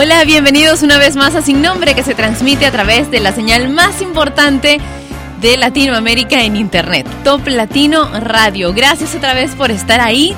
Hola, bienvenidos una vez más a Sin Nombre que se transmite a través de la señal más importante de Latinoamérica en Internet, Top Latino Radio. Gracias otra vez por estar ahí.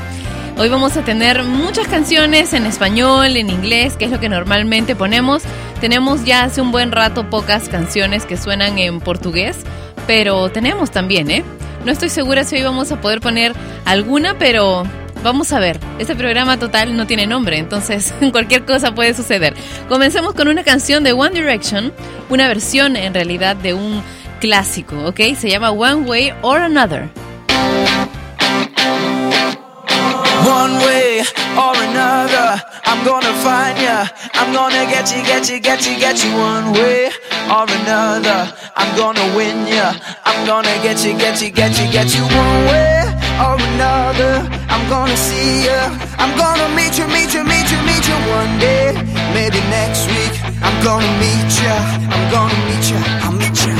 Hoy vamos a tener muchas canciones en español, en inglés, que es lo que normalmente ponemos. Tenemos ya hace un buen rato pocas canciones que suenan en portugués, pero tenemos también, ¿eh? No estoy segura si hoy vamos a poder poner alguna, pero Vamos a ver, este programa total no tiene nombre, entonces cualquier cosa puede suceder. Comencemos con una canción de One Direction, una versión en realidad de un clásico, ¿ok? Se llama One Way or Another. One way or another, I'm gonna find ya. I'm gonna get you, get you, get you, get you. One way or another, I'm gonna win ya. I'm gonna get you, get you, get you, get you. One way or another, I'm gonna see ya. I'm gonna meet you, meet you, meet you, meet you one day. Maybe next week, I'm gonna meet ya. I'm gonna meet ya. I'll meet ya.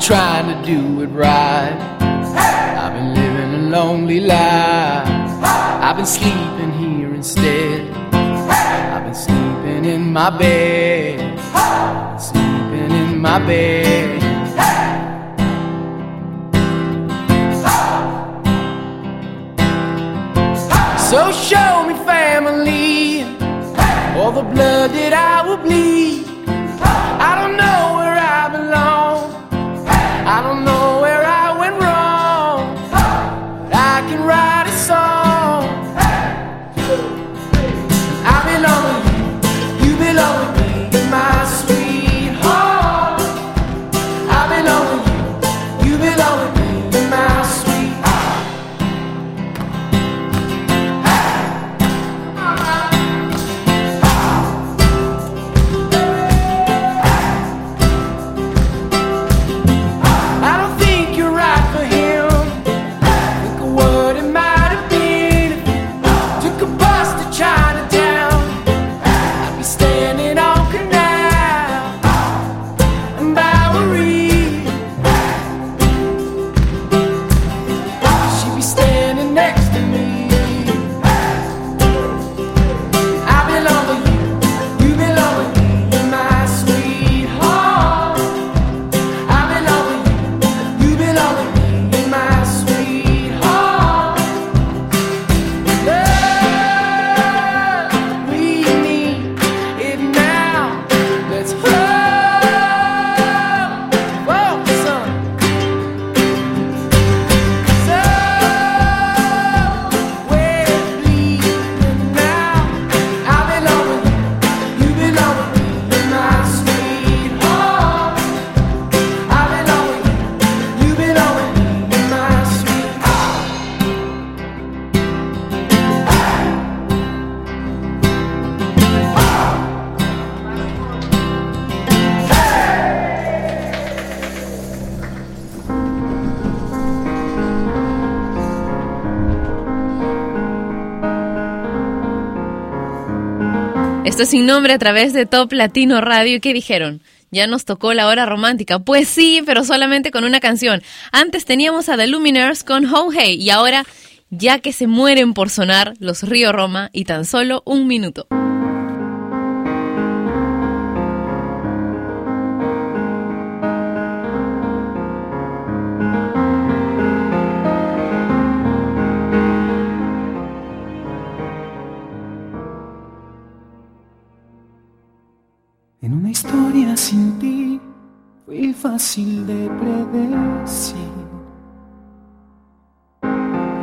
trying to do it right. I've been living a lonely life. I've been sleeping here instead. I've been sleeping in my bed. Sleeping in my bed. So show me family, all the blood that I will bleed. Sin nombre a través de Top Latino Radio. ¿Y qué dijeron? Ya nos tocó la hora romántica. Pues sí, pero solamente con una canción. Antes teníamos a The Luminaires con Ho Hey y ahora, ya que se mueren por sonar los Río Roma y tan solo un minuto. Fácil de predecir.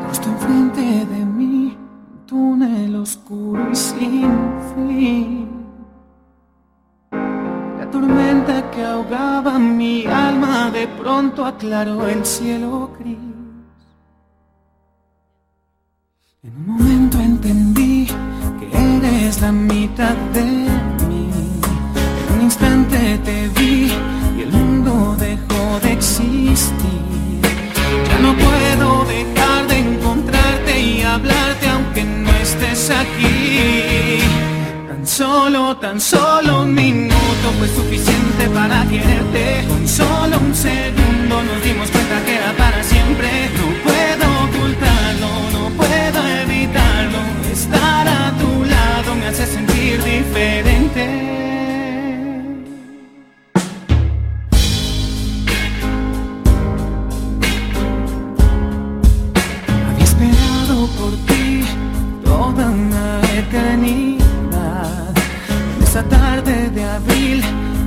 Justo enfrente de mí, un túnel oscuro y sin fin. La tormenta que ahogaba mi alma de pronto aclaró el cielo gris. En un momento entendí que eres la mitad de mí. En un instante te vi existir. Ya no puedo dejar de encontrarte y hablarte aunque no estés aquí. Tan solo, tan solo un minuto fue suficiente para quererte. Con solo un segundo nos dimos cuenta que era para siempre. No puedo ocultarlo, no puedo evitarlo. Estar a tu lado me hace sentir diferente.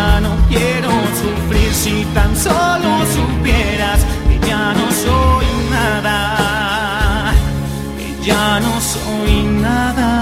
Ya no quiero sufrir. Si tan solo supieras que ya no soy nada, que ya no soy nada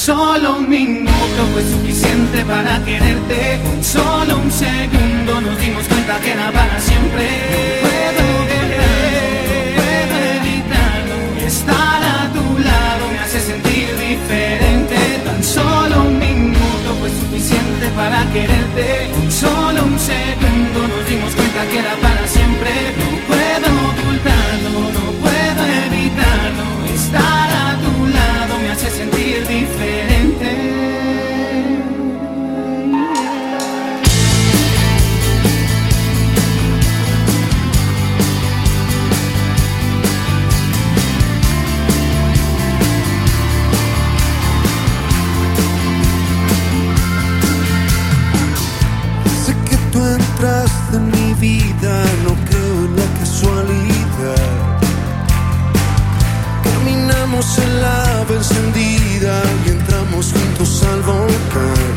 solo, un minuto fue suficiente para quererte. Solo un segundo nos dimos cuenta que era para siempre. No puedo evitarlo, no puedo evitarlo. Estar a tu lado me hace sentir diferente. Tan solo un minuto fue suficiente para quererte. Solo un segundo nos dimos cuenta que era para siempre. No puedo ocultarlo, no puedo evitarlo. Estar no creo en la casualidad. Caminamos en la ave encendida y entramos juntos al volcán.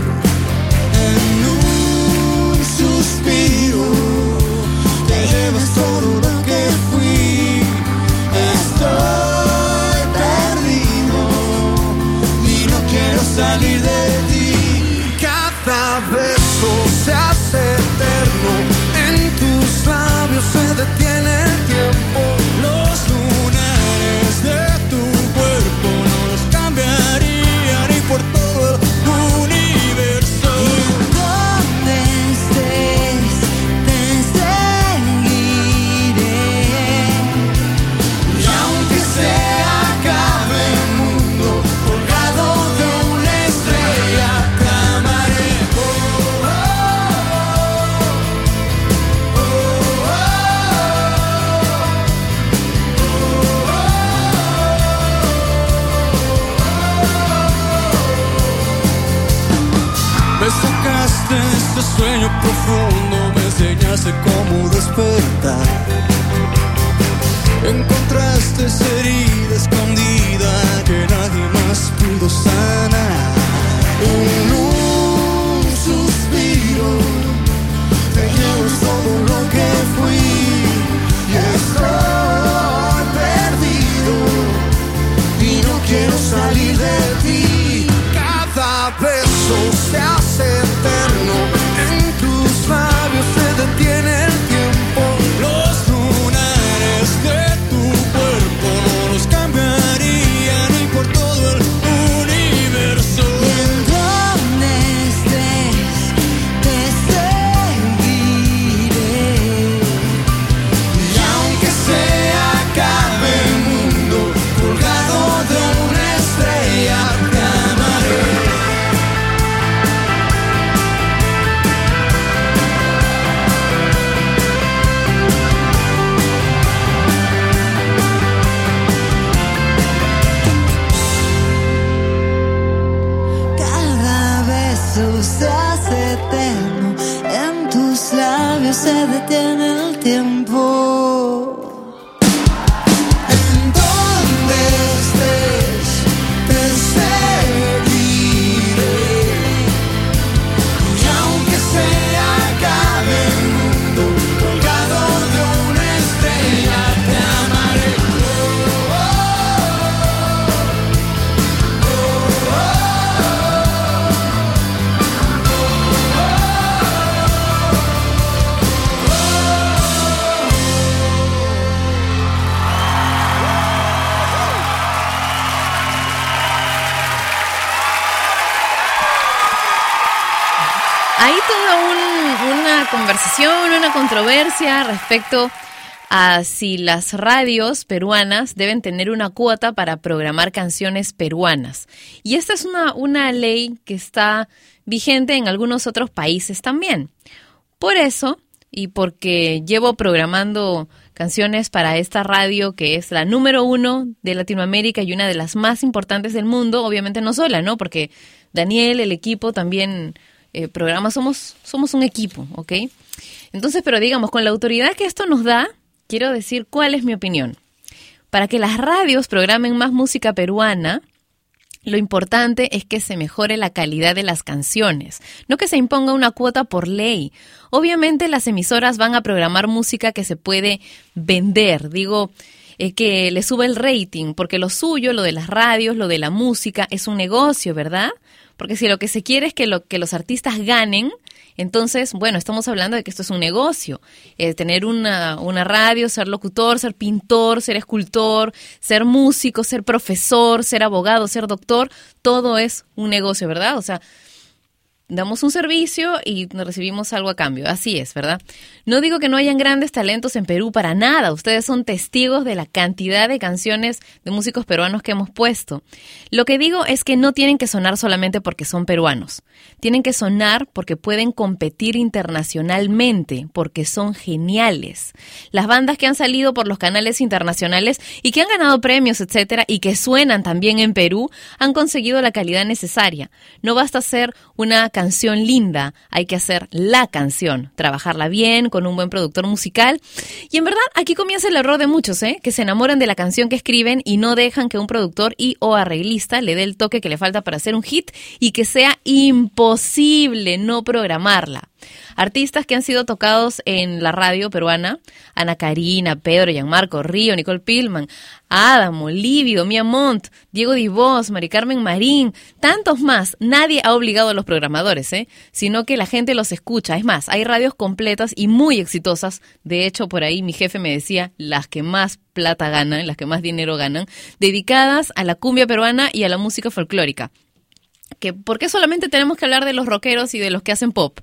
En un suspiro respecto a si las radios peruanas deben tener una cuota para programar canciones peruanas. Y esta es una, una ley que está vigente en algunos otros países también. Por eso, y porque llevo programando canciones para esta radio que es la número uno de Latinoamérica y una de las más importantes del mundo, obviamente no sola, ¿no? Porque Daniel, el equipo también eh, programa, somos, somos un equipo, ¿ok? Entonces, pero digamos, con la autoridad que esto nos da, quiero decir cuál es mi opinión. Para que las radios programen más música peruana, lo importante es que se mejore la calidad de las canciones, no que se imponga una cuota por ley. Obviamente las emisoras van a programar música que se puede vender, digo, eh, que le sube el rating, porque lo suyo, lo de las radios, lo de la música, es un negocio, ¿verdad? Porque si lo que se quiere es que, lo, que los artistas ganen, entonces, bueno, estamos hablando de que esto es un negocio. Eh, tener una, una radio, ser locutor, ser pintor, ser escultor, ser músico, ser profesor, ser abogado, ser doctor, todo es un negocio, ¿verdad? O sea, damos un servicio y recibimos algo a cambio. Así es, ¿verdad? No digo que no hayan grandes talentos en Perú para nada. Ustedes son testigos de la cantidad de canciones de músicos peruanos que hemos puesto. Lo que digo es que no tienen que sonar solamente porque son peruanos. Tienen que sonar porque pueden competir internacionalmente, porque son geniales. Las bandas que han salido por los canales internacionales y que han ganado premios, etcétera, y que suenan también en Perú, han conseguido la calidad necesaria. No basta ser una canción linda, hay que hacer la canción, trabajarla bien, con un buen productor musical. Y en verdad, aquí comienza el error de muchos, ¿eh? que se enamoran de la canción que escriben y no dejan que un productor y o arreglista le dé el toque que le falta para hacer un hit y que sea imposible no programarla. Artistas que han sido tocados en la radio peruana, Ana Karina, Pedro, Gianmarco, Río, Nicole Pilman, Adam, Olivio, Mia Montt, Diego Divos, Mari Carmen Marín, tantos más. Nadie ha obligado a los programadores, ¿eh? sino que la gente los escucha. Es más, hay radios completas y muy exitosas. De hecho, por ahí mi jefe me decía las que más plata ganan, las que más dinero ganan, dedicadas a la cumbia peruana y a la música folclórica. Que, ¿Por qué solamente tenemos que hablar de los rockeros y de los que hacen pop?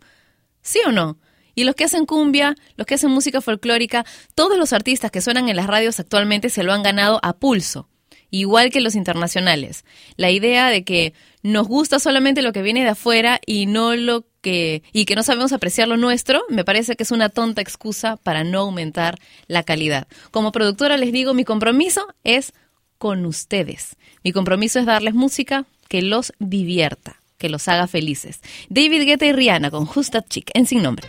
¿Sí o no? Y los que hacen cumbia, los que hacen música folclórica, todos los artistas que suenan en las radios actualmente se lo han ganado a pulso, igual que los internacionales. La idea de que nos gusta solamente lo que viene de afuera y no lo que y que no sabemos apreciar lo nuestro, me parece que es una tonta excusa para no aumentar la calidad. Como productora les digo, mi compromiso es con ustedes. Mi compromiso es darles música que los divierta, que los haga felices. David Guetta y Rihanna con Who's That Chick en Sin Nombre.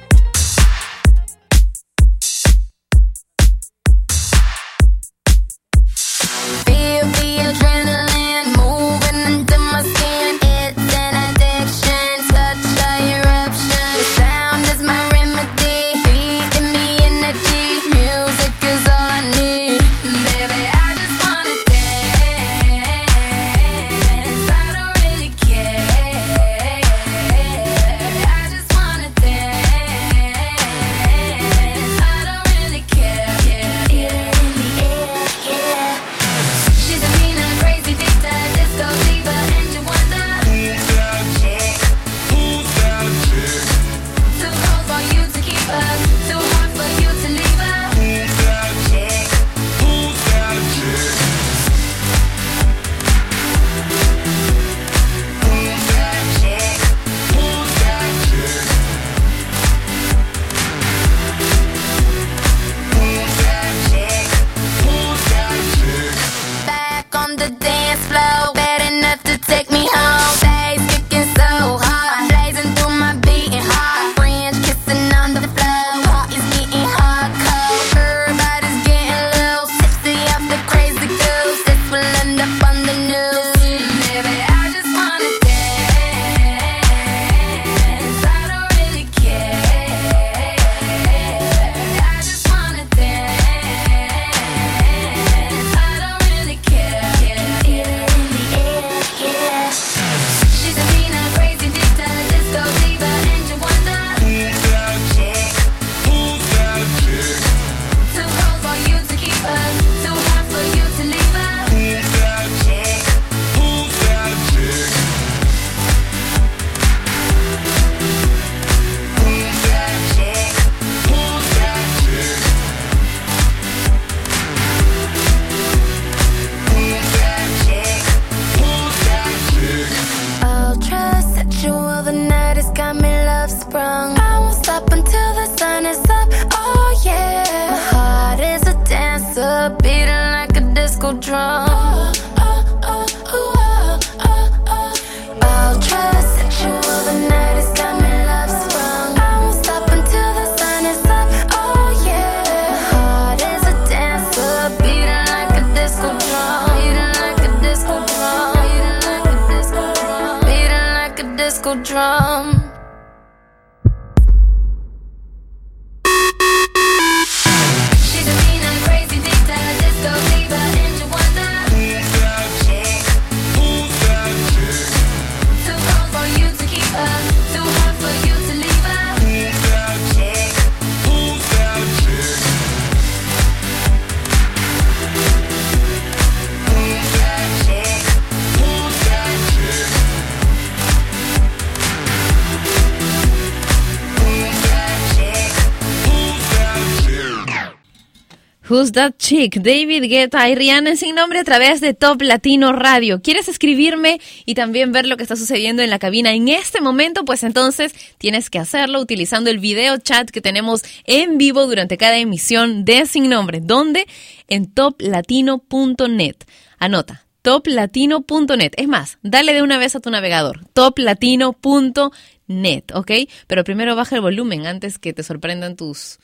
That Chick? David Guetta y Rihanna sin nombre a través de Top Latino Radio. ¿Quieres escribirme y también ver lo que está sucediendo en la cabina en este momento? Pues entonces tienes que hacerlo utilizando el video chat que tenemos en vivo durante cada emisión de Sin Nombre. ¿Dónde? En toplatino.net. Anota, toplatino.net. Es más, dale de una vez a tu navegador, toplatino.net, ¿ok? Pero primero baja el volumen antes que te sorprendan tus,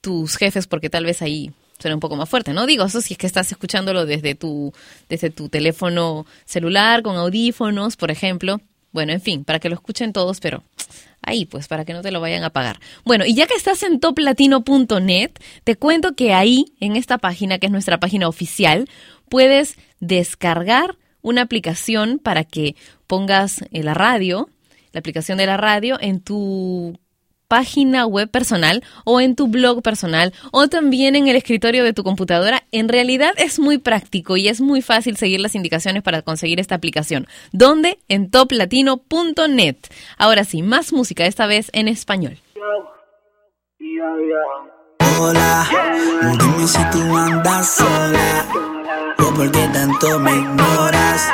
tus jefes porque tal vez ahí suena un poco más fuerte, ¿no? Digo, eso si es que estás escuchándolo desde tu, desde tu teléfono celular, con audífonos, por ejemplo. Bueno, en fin, para que lo escuchen todos, pero ahí, pues, para que no te lo vayan a pagar. Bueno, y ya que estás en toplatino.net, te cuento que ahí, en esta página, que es nuestra página oficial, puedes descargar una aplicación para que pongas eh, la radio, la aplicación de la radio, en tu página web personal o en tu blog personal o también en el escritorio de tu computadora. En realidad es muy práctico y es muy fácil seguir las indicaciones para conseguir esta aplicación. ¿Dónde? En toplatino.net. Ahora sí, más música, esta vez en español. Hola, sola o por qué tanto me ignoras.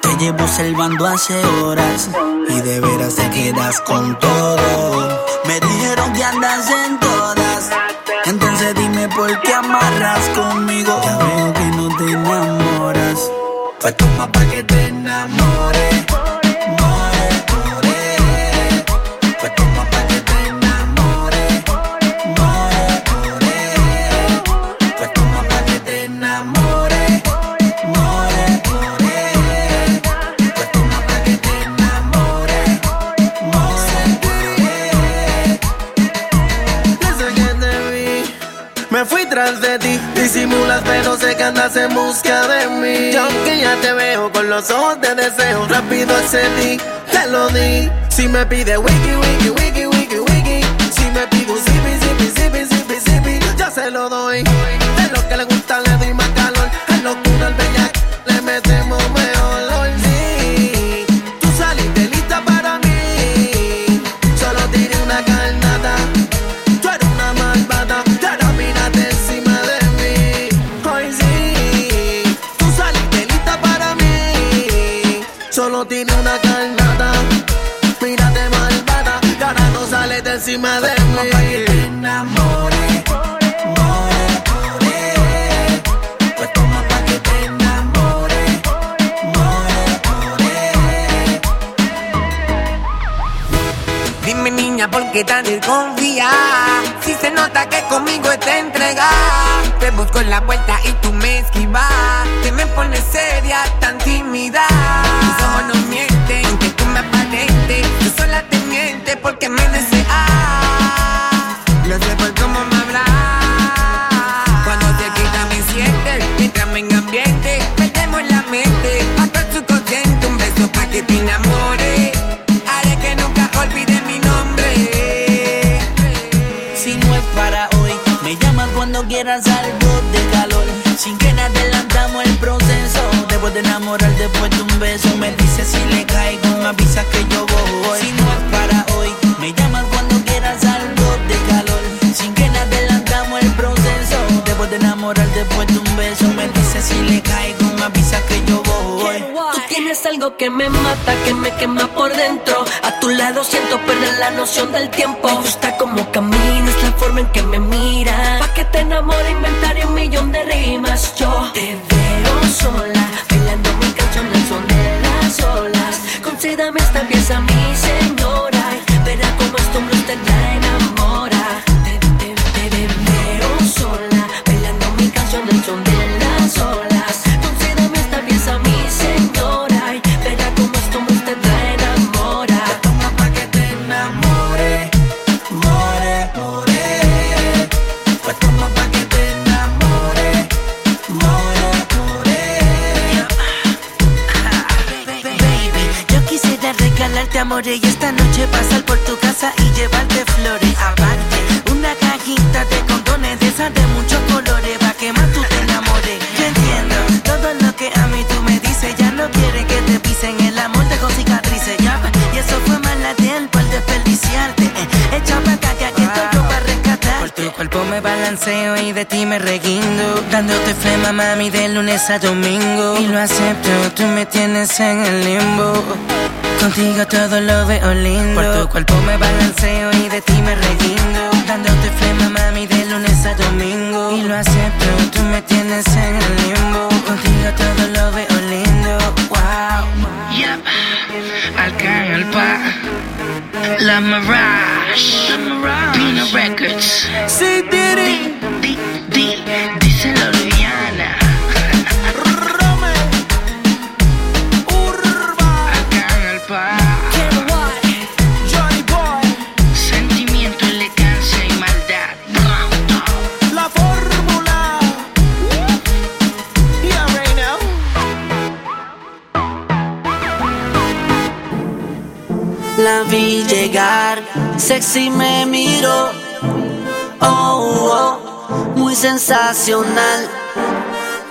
Te llevo observando hace horas y de veras te quedas con todo. Me dijeron que andas en todas, entonces dime por qué amarras conmigo. Ya veo que no te enamoras, pues toma pa' que te enamores. Tras de ti. Disimulas, pero sé que andas en busca de mí. Y aunque ya te veo con los ojos de deseo, rápido accedí, te lo di. Si me pide wiki, wiki, wiki, wiki, wiki. Si me pide un zipi, zipi, zipi, zipi, zipi, yo se lo doy. De lo que le gusta, le doy más Tiene una carnada. Mírate malvada, y ahora no sales de encima de Toma pa' que mí. te enamores. More, more. Pues toma pa' que te enamores. More, more. Dime niña, ¿por qué tan Si se nota que conmigo está entregada Te busco en la vuelta y tú me esquivas. Te me pones seria, tan tímida. Tus ojos no mienten, aunque tú me aparentes Tú sola te mientes porque me deseas Lo sé por cómo me hablas Cuando te quita me sientes Entrame en ambiente, perdemos la mente. Hasta el subconsciente, un beso pa' que te enamores cuando quieras algo de calor. Sin que nada adelantamos el proceso. Después de enamorar, después de un beso, me dices si le caigo, me avisas que yo voy. Si no es para hoy, me llamas cuando quieras algo de calor. Sin que nada adelantamos el proceso. Después de enamorar, después de un beso, me dices si le caigo, me avisas que yo voy. Tú tienes algo que me mata, que me quema por dentro. A tu lado siento perder la noción del tiempo. Me gusta como caminas, la forma en que me miras. Que te enamore, inventaré un millón de rimas. Yo te veo sola, y esta noche pasar por tu casa y llevarte flores. Aparte, una cajita de condones de esas de muchos colores pa' que más tú te enamores. Yo entiendo todo lo que a mí tú me dices, ya no quiere que te pisen el amor dejó cicatrices, ya va. Y eso fue mala tiempo al desperdiciarte. Eh, echa pa' me balanceo y de ti me reguindo. Dándote flema, mami, de lunes a domingo. Y lo acepto, tú me tienes en el limbo. Contigo todo lo veo lindo. Por tu cuerpo me balanceo y de ti me reguindo. Dándote flema, mami, de lunes a domingo. Y lo acepto, tú me tienes en el limbo. Contigo todo lo veo lindo. Wow. Yep. Alpa. La Mirage. Pino Records. Sí, Diddy. Sexy me miró. Oh, oh, muy sensacional.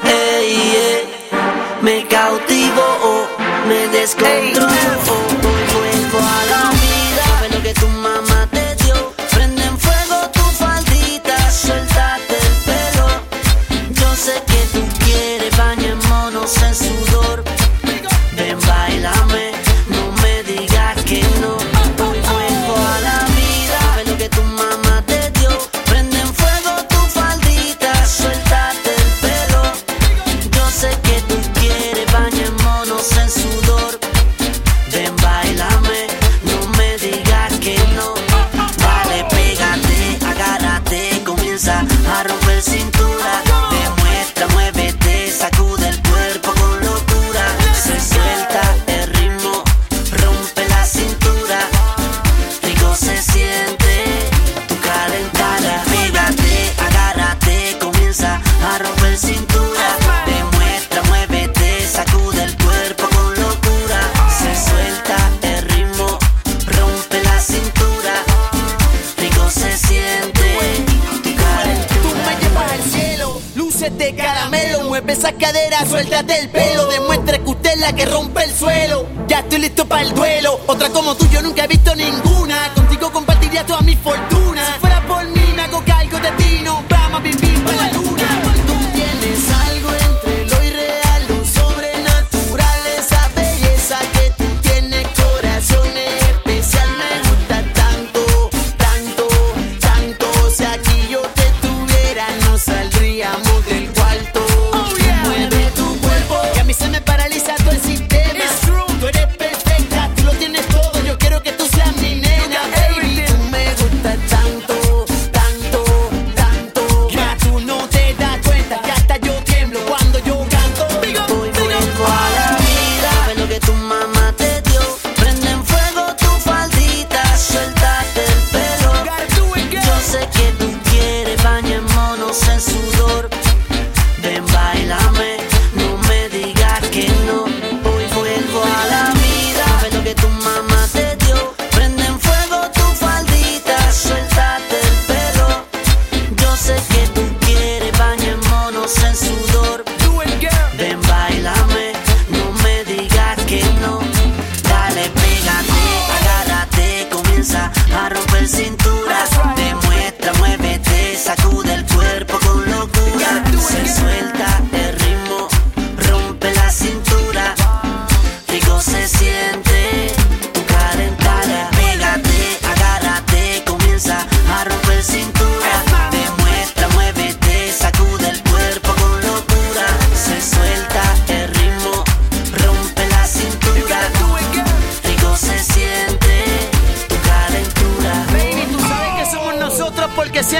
Ey, me cautivó, me descontroló. Vuelvo a la vida, lo que tu mamá te dio. Prende en fuego tu faldita, suéltate el pelo. Yo sé que tú quieres bañémonos en sudor. Suéltate el pelo, demuestra que usted es la que rompe el suelo. Ya estoy listo para el duelo, otra como tú yo nunca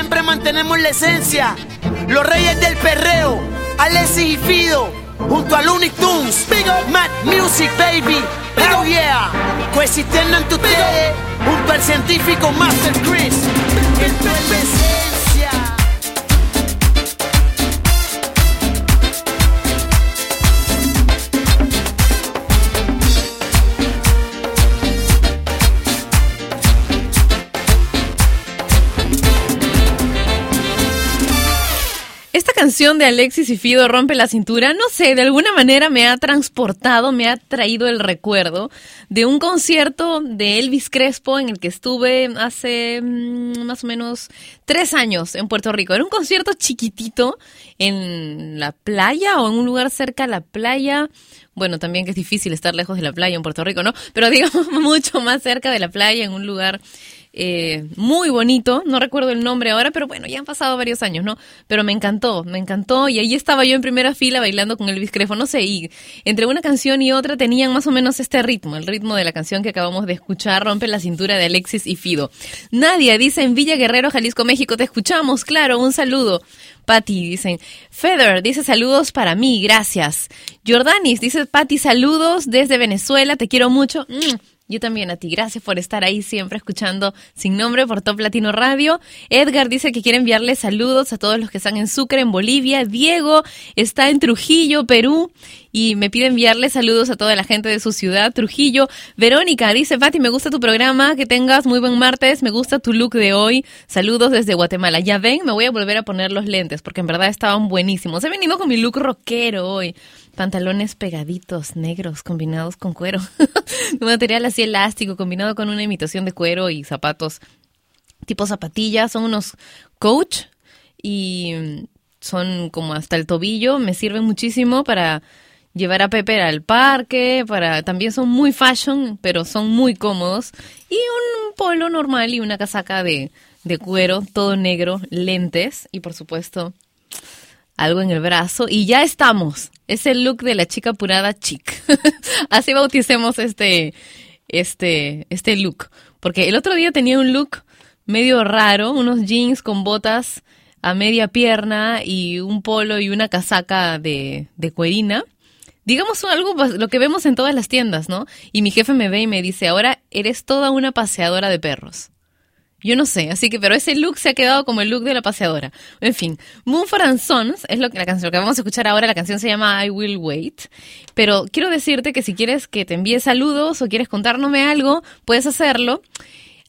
siempre mantenemos la esencia. Los reyes del perreo, Alexis y Fido, junto a Looney Tunes. Mad Music, baby. Hell yeah. Coexistiendo entre ustedes, junto al científico Master Chris. Esto es canción de Alexis y Fido rompe la cintura, no sé, de alguna manera me ha transportado, me ha traído el recuerdo de un concierto de Elvis Crespo en el que estuve hace mm, más o menos tres años en Puerto Rico. Era un concierto chiquitito en la playa o en un lugar cerca a la playa. Bueno, también que es difícil estar lejos de la playa en Puerto Rico, ¿no? Pero digamos mucho más cerca de la playa, en un lugar eh, muy bonito, no recuerdo el nombre ahora, pero bueno, ya han pasado varios años, ¿no? Pero me encantó, me encantó y ahí estaba yo en primera fila bailando con Elvis Crespo, no sé, y entre una canción y otra tenían más o menos este ritmo, el ritmo de la canción que acabamos de escuchar, Rompe la cintura de Alexis y Fido. Nadia dice en Villa Guerrero, Jalisco, México, te escuchamos, claro, un saludo. Patti dicen, Feder dice saludos para mí, gracias. Jordanis dice, Patti, saludos desde Venezuela, te quiero mucho. Mm. Yo también a ti. Gracias por estar ahí siempre escuchando Sin Nombre por Top Latino Radio. Edgar dice que quiere enviarle saludos a todos los que están en Sucre, en Bolivia. Diego está en Trujillo, Perú. Y me pide enviarle saludos a toda la gente de su ciudad, Trujillo. Verónica dice, Pati, me gusta tu programa, que tengas muy buen martes, me gusta tu look de hoy. Saludos desde Guatemala. Ya ven, me voy a volver a poner los lentes, porque en verdad estaban buenísimos. He venido con mi look rockero hoy pantalones pegaditos, negros, combinados con cuero. un material así elástico, combinado con una imitación de cuero y zapatos tipo zapatillas. Son unos coach y son como hasta el tobillo. Me sirven muchísimo para llevar a Pepe al parque, para también son muy fashion, pero son muy cómodos. Y un polo normal y una casaca de, de cuero, todo negro, lentes y por supuesto algo en el brazo y ya estamos. Es el look de la chica apurada chic. Así bauticemos este, este, este look. Porque el otro día tenía un look medio raro, unos jeans con botas a media pierna y un polo y una casaca de, de cuerina. Digamos algo, lo que vemos en todas las tiendas, ¿no? Y mi jefe me ve y me dice, ahora eres toda una paseadora de perros. Yo no sé, así que, pero ese look se ha quedado como el look de la paseadora. En fin, Moonford and Sons es lo que, la canción, que vamos a escuchar ahora. La canción se llama I Will Wait. Pero quiero decirte que si quieres que te envíe saludos o quieres contarme algo, puedes hacerlo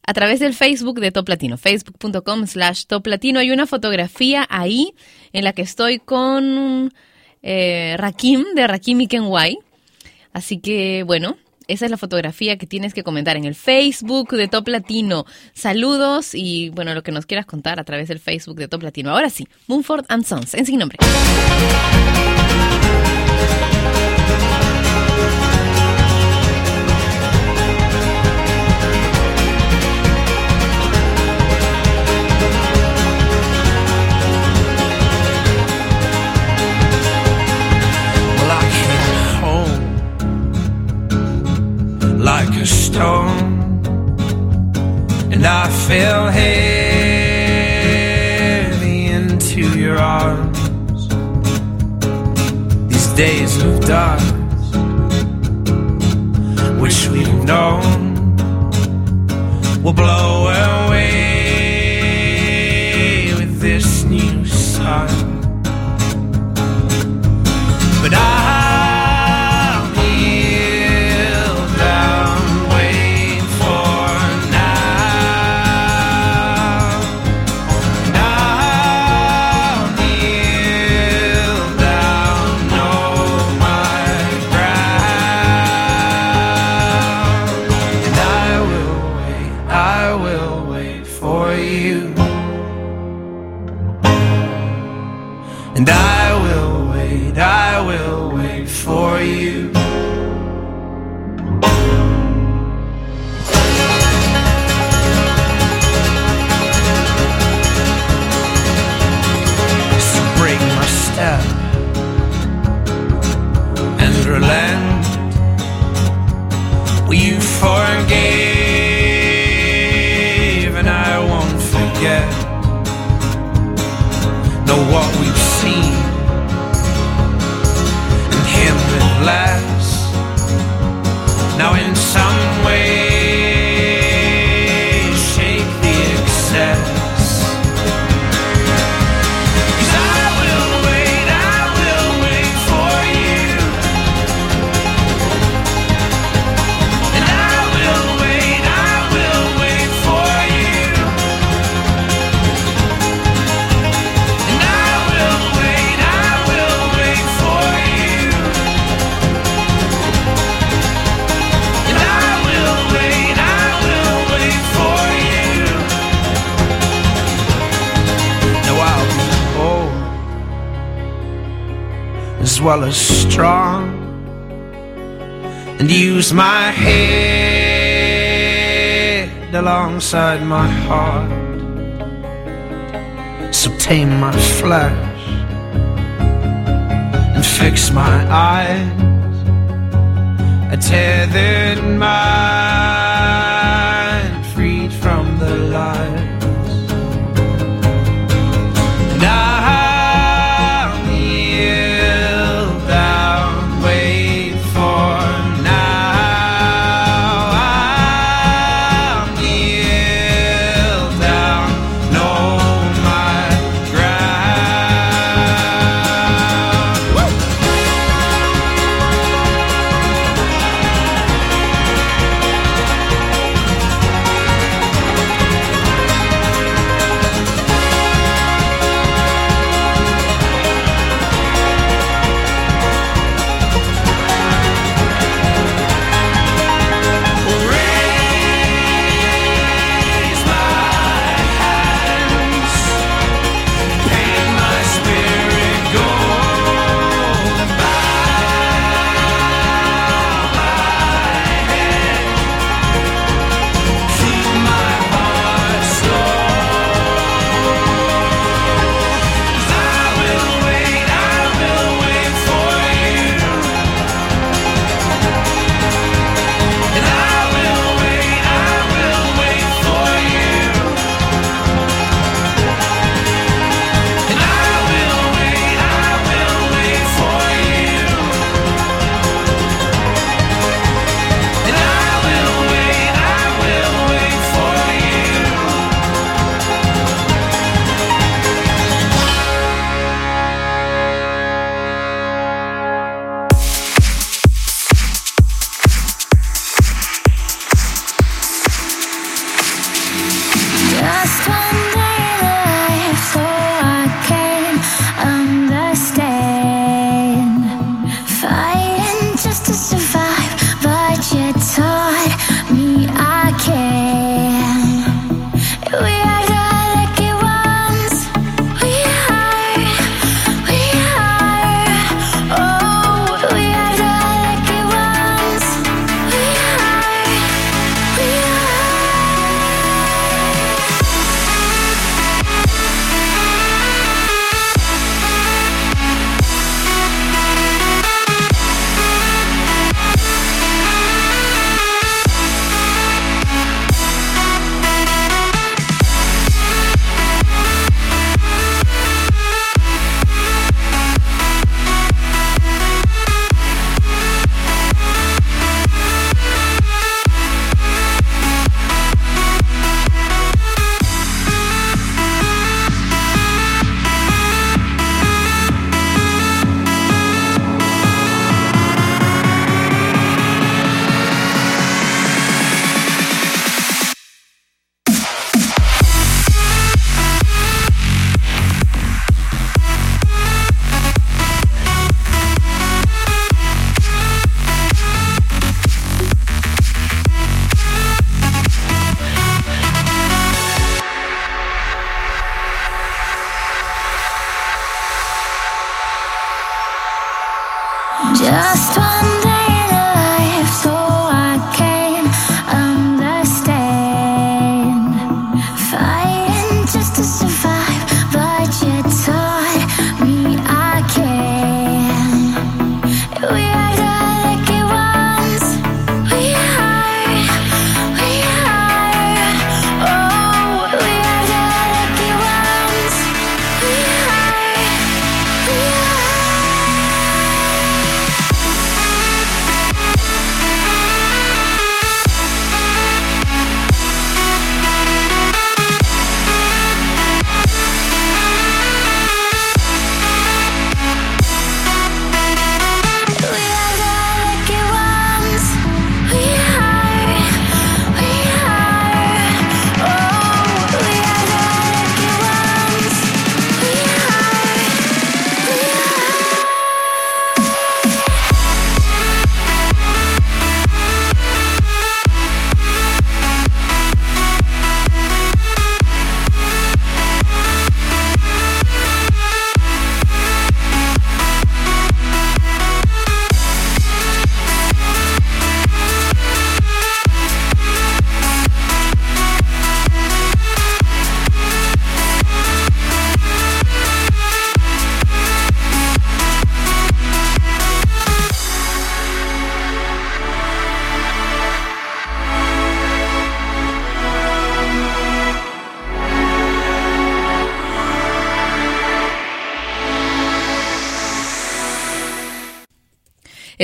a través del Facebook de Top Latino, facebook.com slash Top Latino. Hay una fotografía ahí en la que estoy con eh, Rakim de Rakim y. Así que, bueno, esa es la fotografía que tienes que comentar en el Facebook de Top Latino. Saludos y bueno, lo que nos quieras contar a través del Facebook de Top Latino. Ahora sí, Moonford and Sons, en sin nombre. I fell heavy into your arms. These days of dust, which we've known, will blow away and use my head alongside my heart. So tame my flesh and fix my eyes. A tethered mind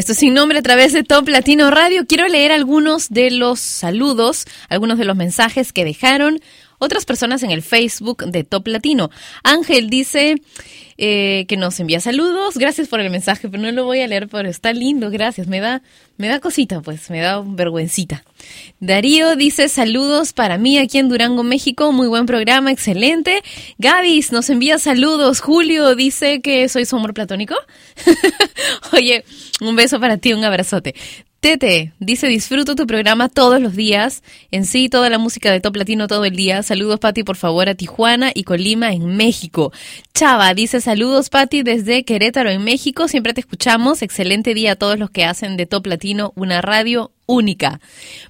Esto es sin nombre a través de Top Latino Radio. Quiero leer algunos de los saludos, algunos de los mensajes que dejaron otras personas en el Facebook de Top Latino. Ángel dice eh, que nos envía saludos. Gracias por el mensaje, pero no lo voy a leer, pero está lindo, gracias. Me da, me da cosita, pues, me da vergüencita. Darío dice saludos para mí aquí en Durango, México. Muy buen programa, excelente. Gavis nos envía saludos. Julio dice que soy su amor platónico. Oye, un beso para ti, un abrazote. Tete dice disfruto tu programa todos los días, en sí toda la música de Top Latino todo el día. Saludos Pati por favor a Tijuana y Colima en México. Chava dice saludos Pati desde Querétaro en México, siempre te escuchamos. Excelente día a todos los que hacen de Top Latino una radio única.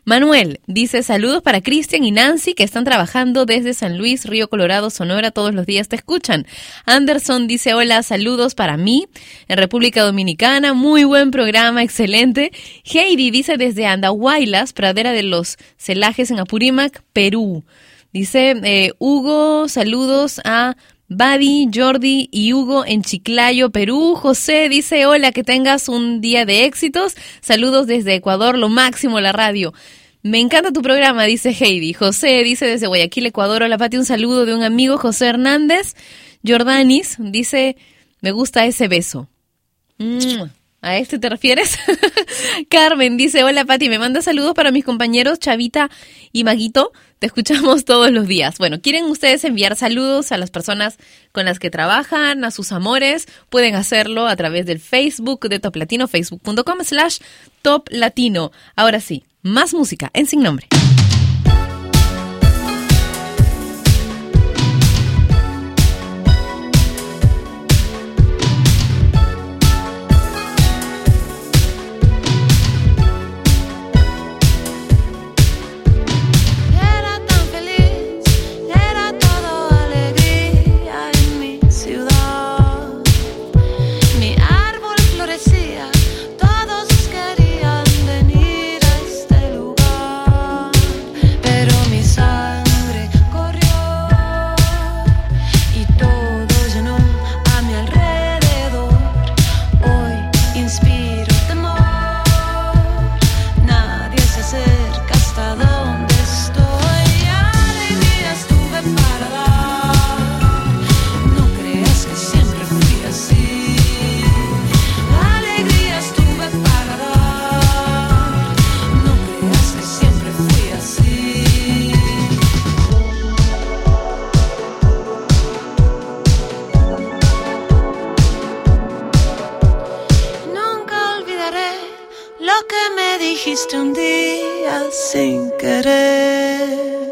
Manuel dice saludos para Cristian y Nancy que están trabajando desde San Luis, Río Colorado, Sonora, todos los días te escuchan. Anderson dice hola, saludos para mí en República Dominicana, muy buen programa, excelente. Heidi dice desde Andahuaylas, pradera de los celajes en Apurímac, Perú. Dice eh, Hugo, saludos a Buddy, Jordi y Hugo en Chiclayo, Perú. José dice, hola, que tengas un día de éxitos. Saludos desde Ecuador, lo máximo la radio. Me encanta tu programa, dice Heidi. José dice desde Guayaquil, Ecuador, hola Pati, un saludo de un amigo, José Hernández. Jordanis dice, me gusta ese beso. Mm, ¿A este te refieres? Carmen dice, hola Pati, me manda saludos para mis compañeros Chavita y Maguito. Te escuchamos todos los días. Bueno, ¿quieren ustedes enviar saludos a las personas con las que trabajan, a sus amores? Pueden hacerlo a través del Facebook de Top Latino, facebook.com slash Top Latino. Ahora sí, más música en Sin Nombre. Dijiste un día sin querer.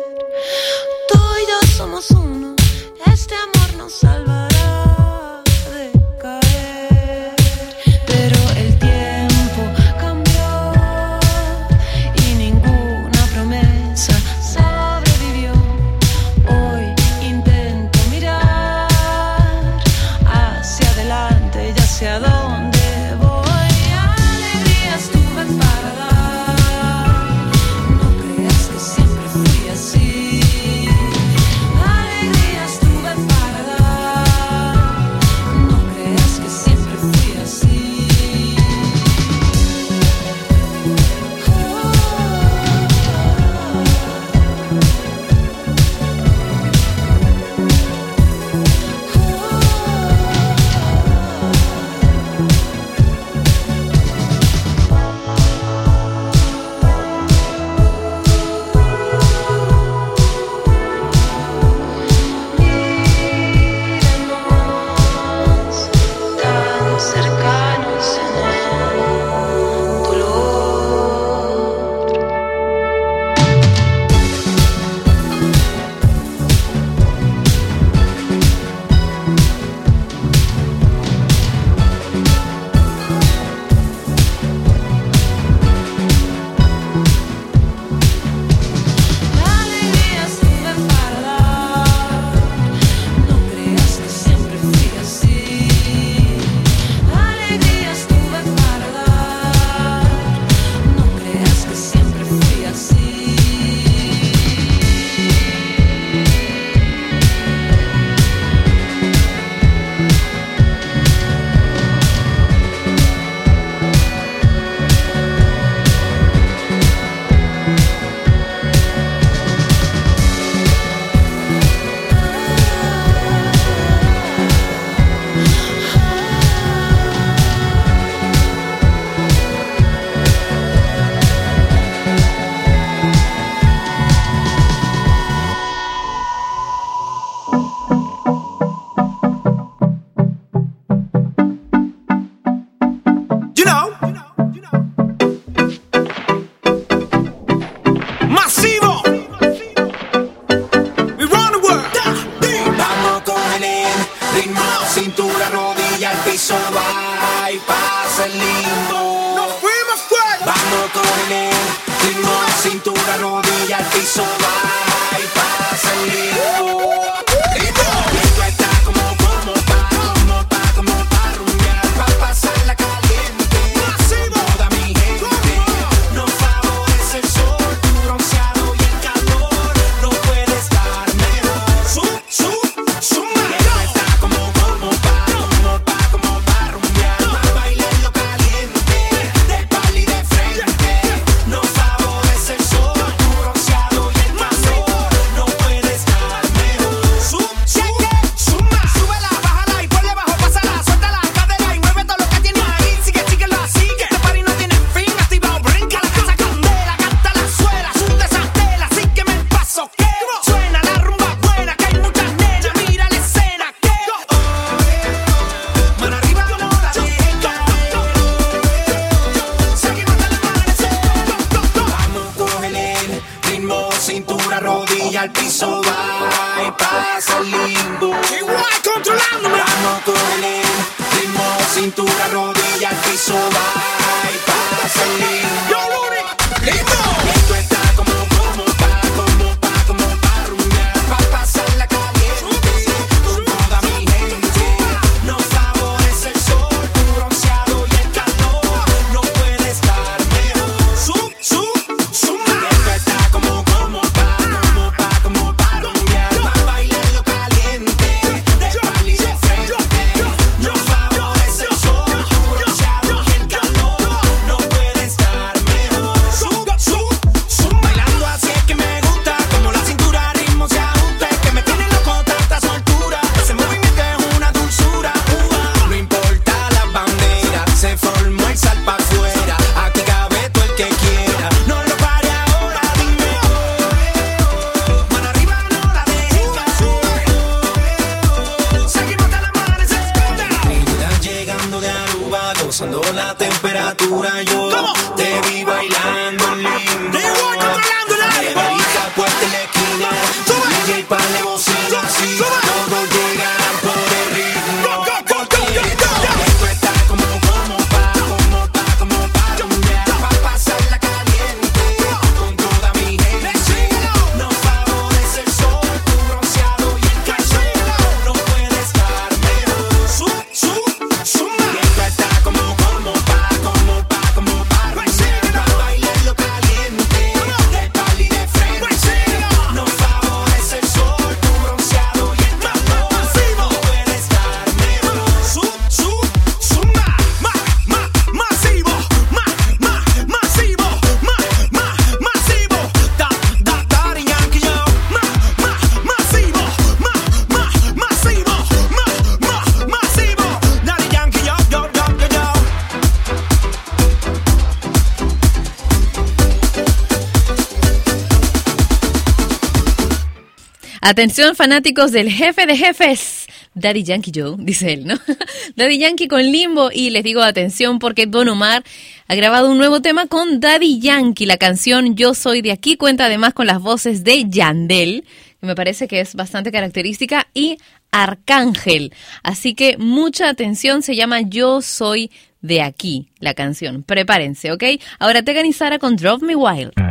Atención fanáticos del jefe de jefes. Daddy Yankee Joe, dice él, ¿no? Daddy Yankee con Limbo y les digo atención porque Don Omar ha grabado un nuevo tema con Daddy Yankee. La canción Yo Soy de aquí cuenta además con las voces de Yandel, que me parece que es bastante característica, y Arcángel. Así que mucha atención, se llama Yo Soy de aquí la canción. Prepárense, ¿ok? Ahora Tegan y Sara con Drop Me Wild.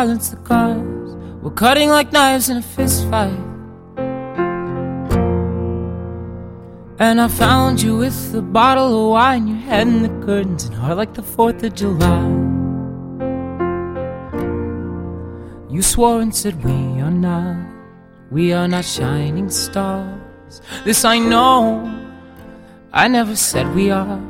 Silence the cars. We're cutting like knives in a fist fight. And I found you with a bottle of wine, your head in the curtains, and heart like the 4th of July. You swore and said we are not, we are not shining stars. This I know, I never said we are.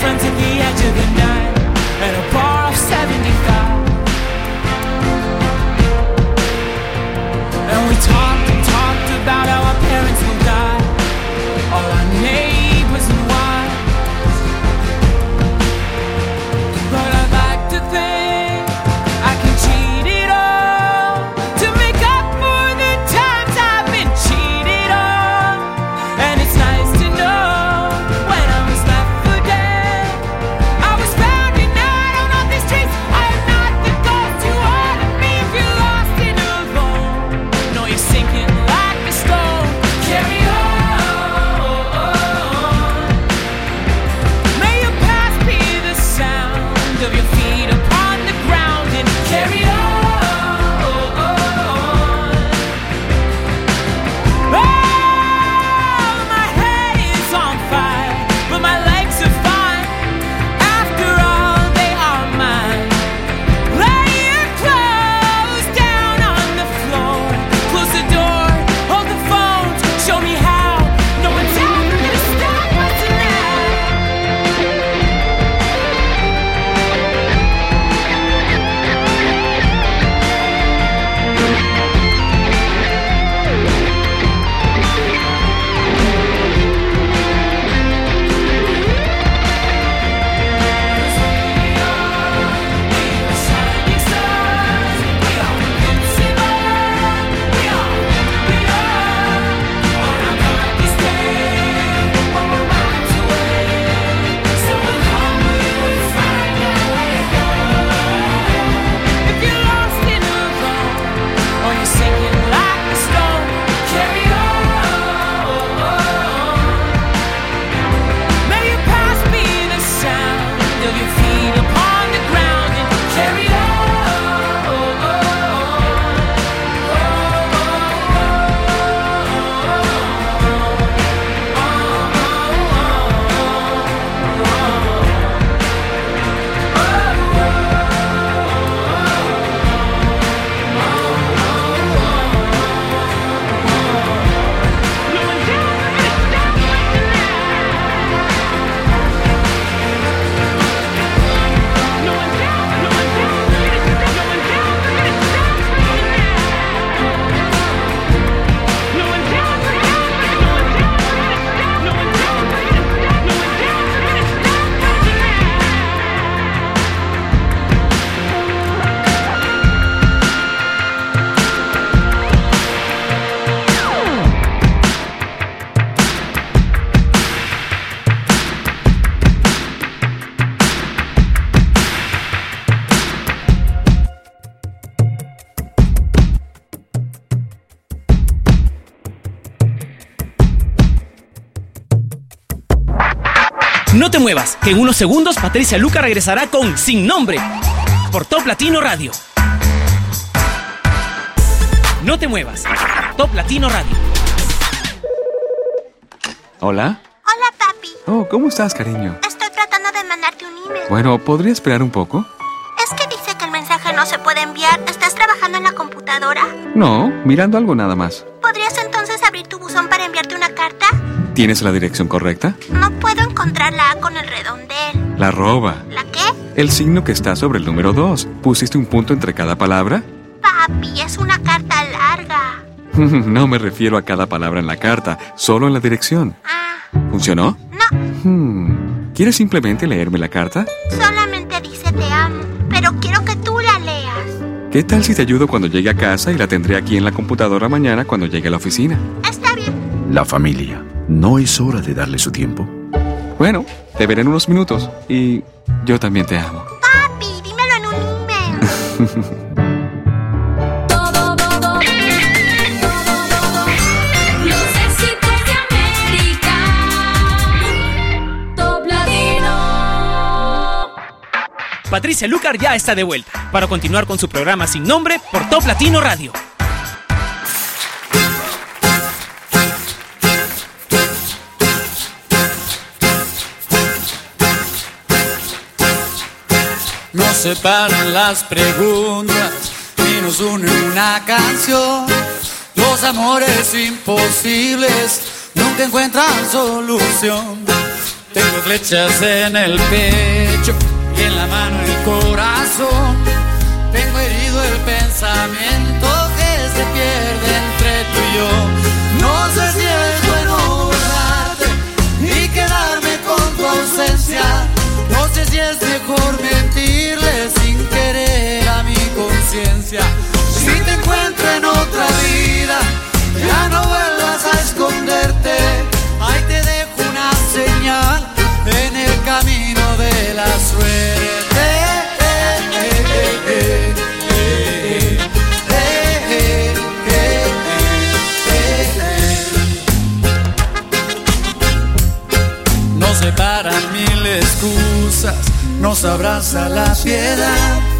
Friends at the edge of the night en unos segundos Patricia Luca regresará con Sin Nombre por Top Latino Radio. No te muevas. Top Latino Radio. Hola. Hola, papi. Oh, ¿cómo estás, cariño? Estoy tratando de mandarte un email. Bueno, ¿podría esperar un poco? Es que dice que el mensaje no se puede enviar. ¿Estás trabajando en la computadora? No, mirando algo nada más. ¿Podrías entonces abrir tu buzón para enviarte una carta? ¿Tienes la dirección correcta? No puedo encontrar la A con el. La arroba. ¿La qué? El signo que está sobre el número 2. ¿Pusiste un punto entre cada palabra? Papi, es una carta larga. No me refiero a cada palabra en la carta, solo en la dirección. ¿Funcionó? No. ¿Quieres simplemente leerme la carta? Solamente dice te amo, pero quiero que tú la leas. ¿Qué tal si te ayudo cuando llegue a casa y la tendré aquí en la computadora mañana cuando llegue a la oficina? Está bien. La familia. ¿No es hora de darle su tiempo? Bueno, te veré en unos minutos y yo también te amo. Papi, dímelo en un email. Patricia Lucar ya está de vuelta para continuar con su programa sin nombre por Top Latino Radio. Nos separan las preguntas y nos une una canción. Los amores imposibles nunca encuentran solución. Tengo flechas en el pecho y en la mano el corazón. Tengo herido el pensamiento que se pierde entre tú y yo. No sé si es bueno borrarte y quedarme con tu ausencia. No sé si es mejor Si te encuentro en otra vida, ya no vuelvas a esconderte. Ahí te dejo una señal en el camino de la suerte. Nos separan mil excusas, nos abraza la piedad.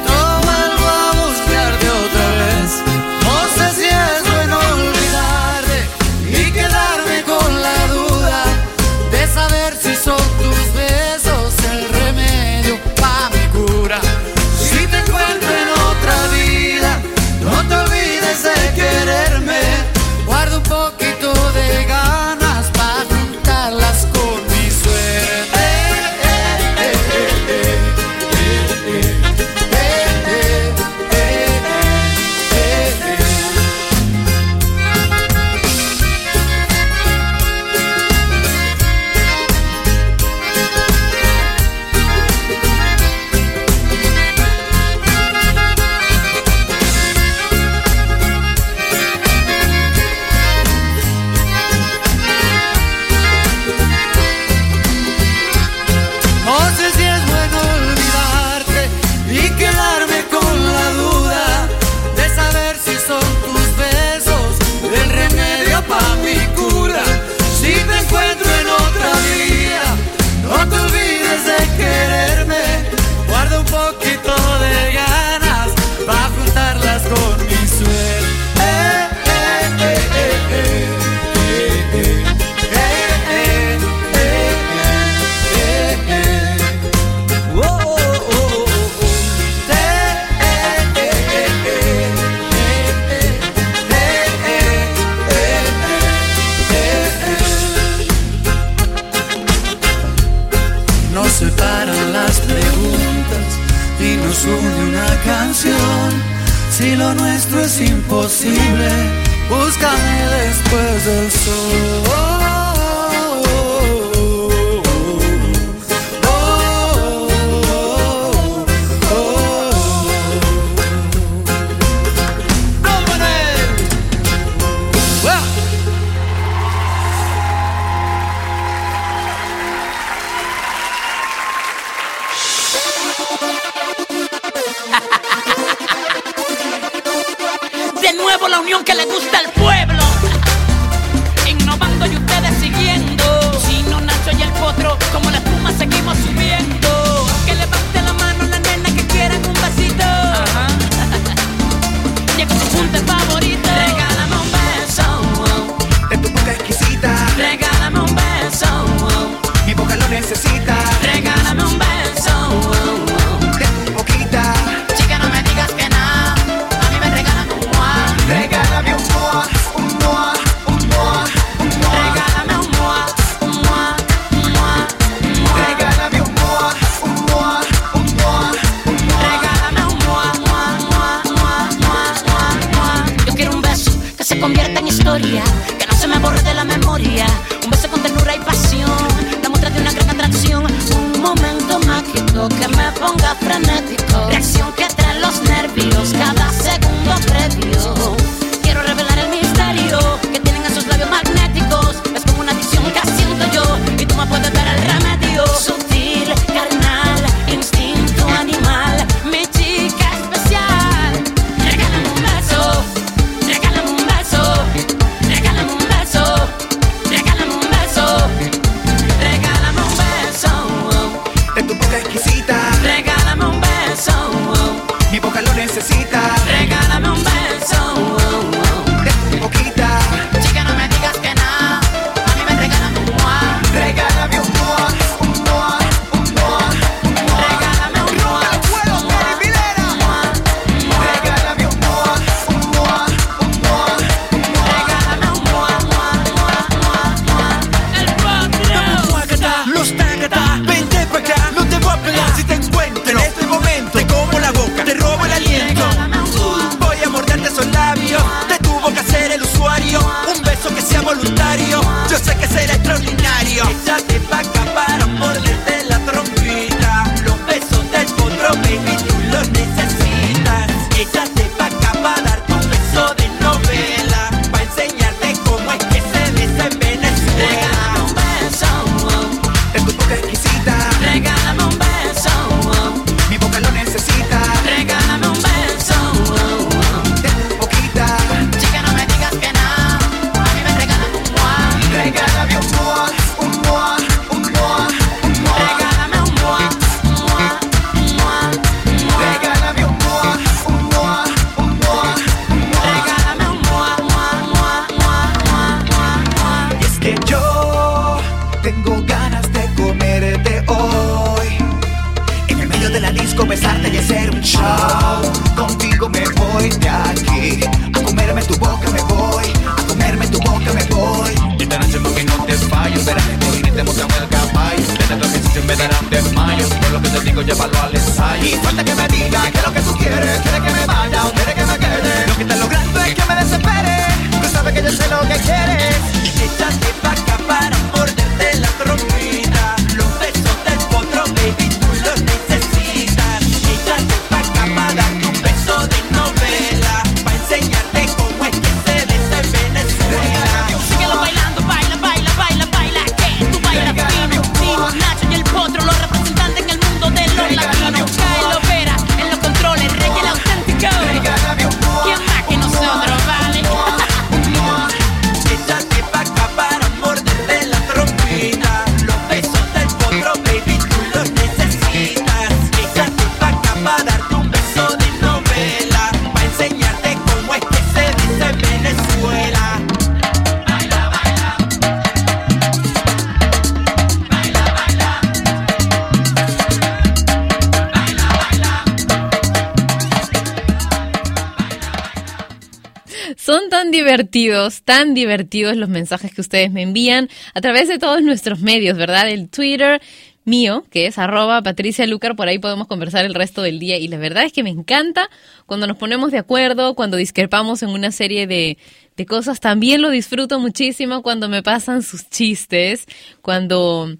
tan divertidos los mensajes que ustedes me envían a través de todos nuestros medios, ¿verdad? El Twitter mío, que es arroba Patricia Lucar, por ahí podemos conversar el resto del día. Y la verdad es que me encanta cuando nos ponemos de acuerdo, cuando discrepamos en una serie de, de cosas, también lo disfruto muchísimo cuando me pasan sus chistes, cuando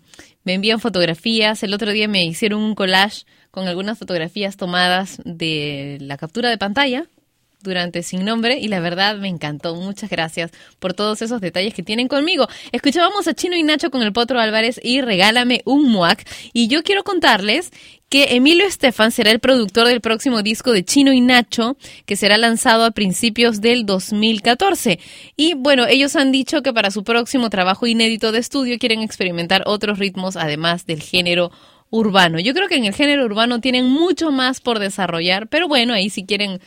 me envían fotografías, el otro día me hicieron un collage con algunas fotografías tomadas de la captura de pantalla durante Sin Nombre y la verdad me encantó. Muchas gracias por todos esos detalles que tienen conmigo. Escuchábamos a Chino y Nacho con el Potro Álvarez y Regálame un Muac. Y yo quiero contarles que Emilio Estefan será el productor del próximo disco de Chino y Nacho, que será lanzado a principios del 2014. Y bueno, ellos han dicho que para su próximo trabajo inédito de estudio quieren experimentar otros ritmos además del género urbano. Yo creo que en el género urbano tienen mucho más por desarrollar, pero bueno, ahí si quieren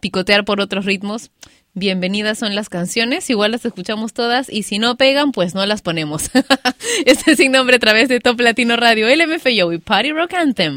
picotear por otros ritmos, bienvenidas son las canciones, igual las escuchamos todas y si no pegan, pues no las ponemos. este es sin nombre a través de Top Latino Radio, LMFAO y Party Rock Anthem.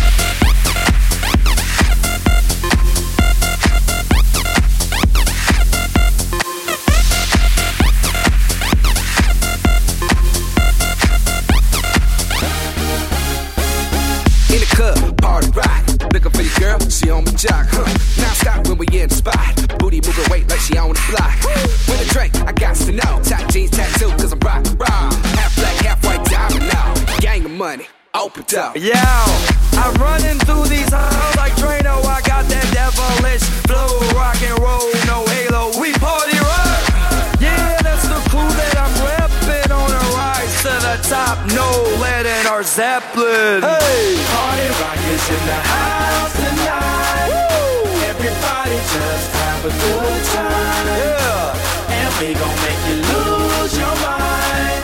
She on my jock, huh? Now stop when we in spot. Booty moving weight like she on the block. With a drink, I got to know. Top jeans tattoo, cause I'm rock raw. Half black, half white diamond now. Gang of money, open up. Yo, I'm running through these halls like Drano. I got that devilish flow, rock and roll, no halo. We party to the top. No lead in our Zeppelin. Hey, Party rock is in the house tonight. Everybody just have a good time. Yeah. And we gon' make you lose your mind.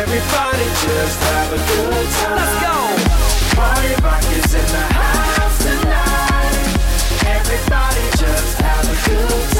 Everybody just have a good time. Let's go. Party rock is in the house tonight. Everybody just have a good time.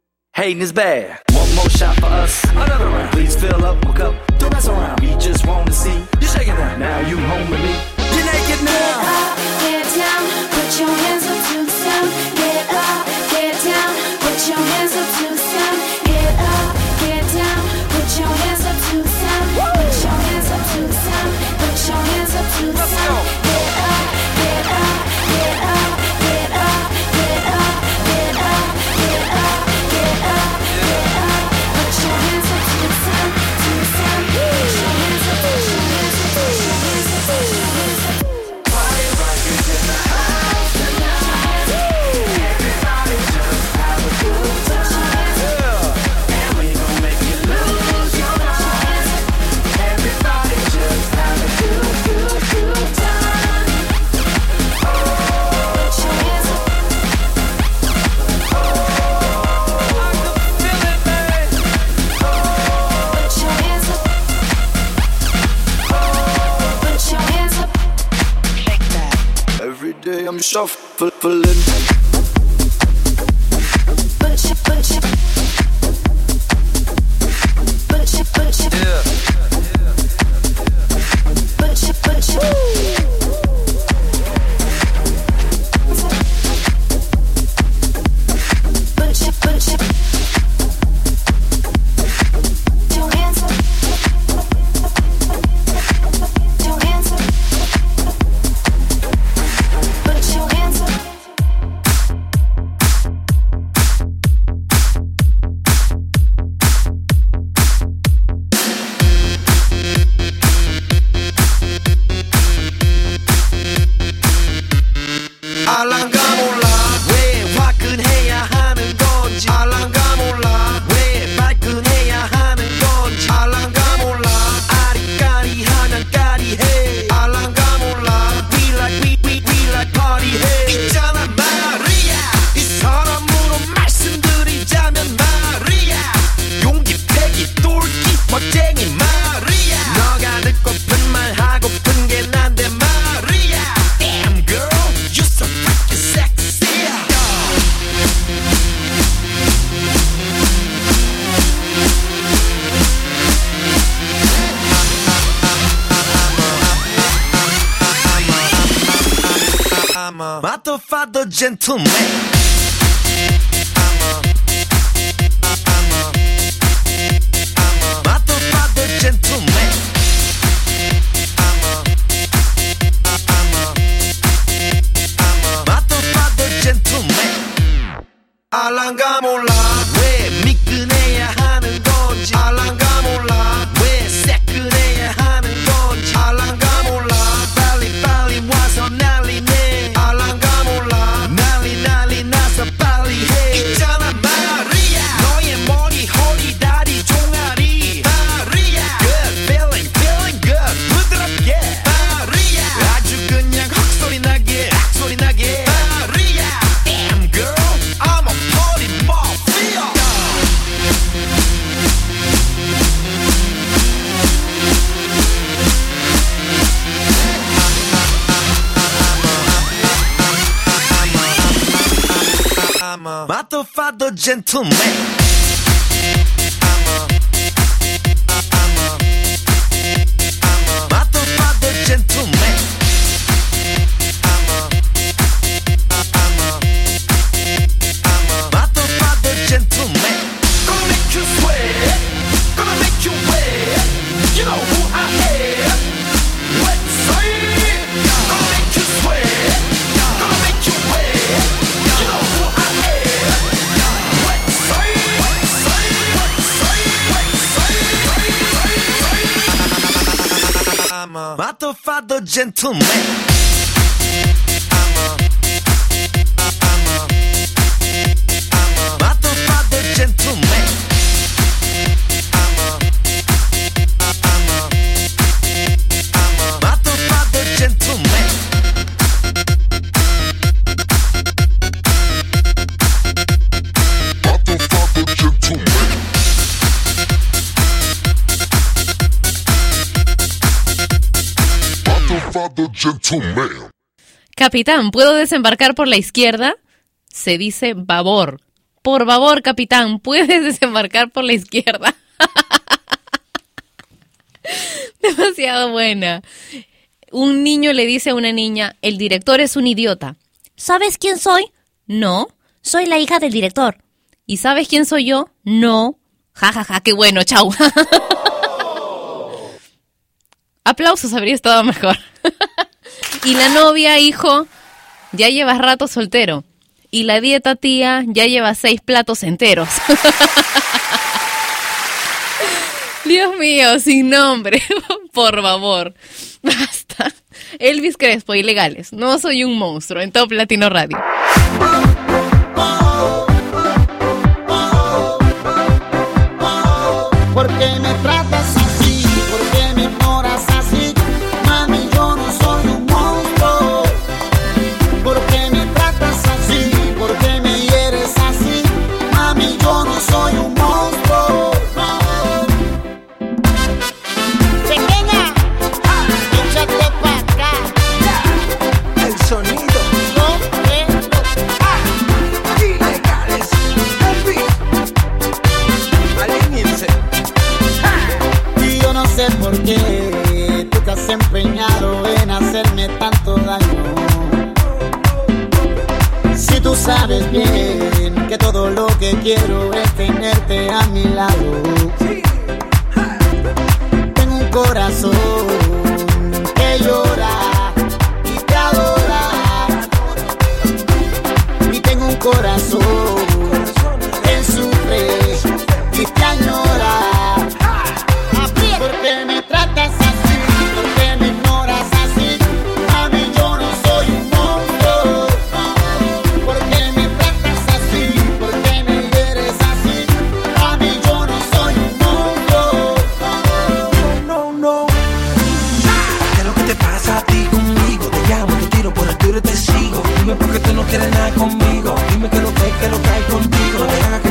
Hating is bad. One more shot for us, another round. Please fill up my cup, don't mess around. We just want to see you shaking that. Now you home with me. You're naked now. for, for father, father, gentleman. I'm a, I'm a, I'm a, father, gentleman. Capitán, ¿puedo desembarcar por la izquierda? Se dice babor. Por favor, capitán, ¿puedes desembarcar por la izquierda? Demasiado buena. Un niño le dice a una niña, el director es un idiota. ¿Sabes quién soy? No, soy la hija del director. ¿Y sabes quién soy yo? No. Ja, ja, ja, qué bueno, chau. Aplausos habría estado mejor. Y la novia, hijo, ya llevas rato soltero. Y la dieta, tía, ya lleva seis platos enteros. Dios mío, sin nombre, por favor. Basta. Elvis Crespo, ilegales. No soy un monstruo en Top Latino Radio. Porque porque tú te has empeñado en hacerme tanto daño. Si tú sabes bien que todo lo que quiero es tenerte a mi lado. Tengo un corazón que llora y te adora. Y tengo un corazón. quieres nada conmigo. Dime que lo que, que lo que hay contigo. Que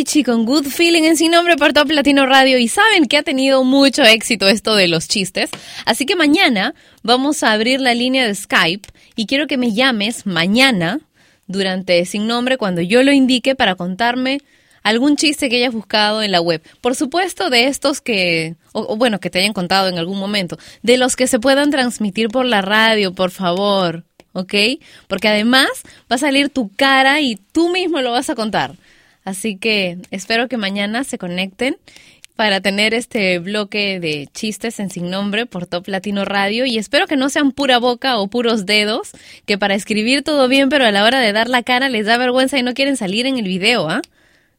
Avicii con Good Feeling en sin nombre por Top Radio y saben que ha tenido mucho éxito esto de los chistes, así que mañana vamos a abrir la línea de Skype y quiero que me llames mañana durante sin nombre cuando yo lo indique para contarme algún chiste que hayas buscado en la web. Por supuesto de estos que, o bueno, que te hayan contado en algún momento, de los que se puedan transmitir por la radio, por favor. ¿ok? Porque además va a salir tu cara y tú mismo lo vas a contar. Así que espero que mañana se conecten para tener este bloque de chistes en sin nombre por Top Latino Radio y espero que no sean pura boca o puros dedos, que para escribir todo bien, pero a la hora de dar la cara les da vergüenza y no quieren salir en el video, ¿ah?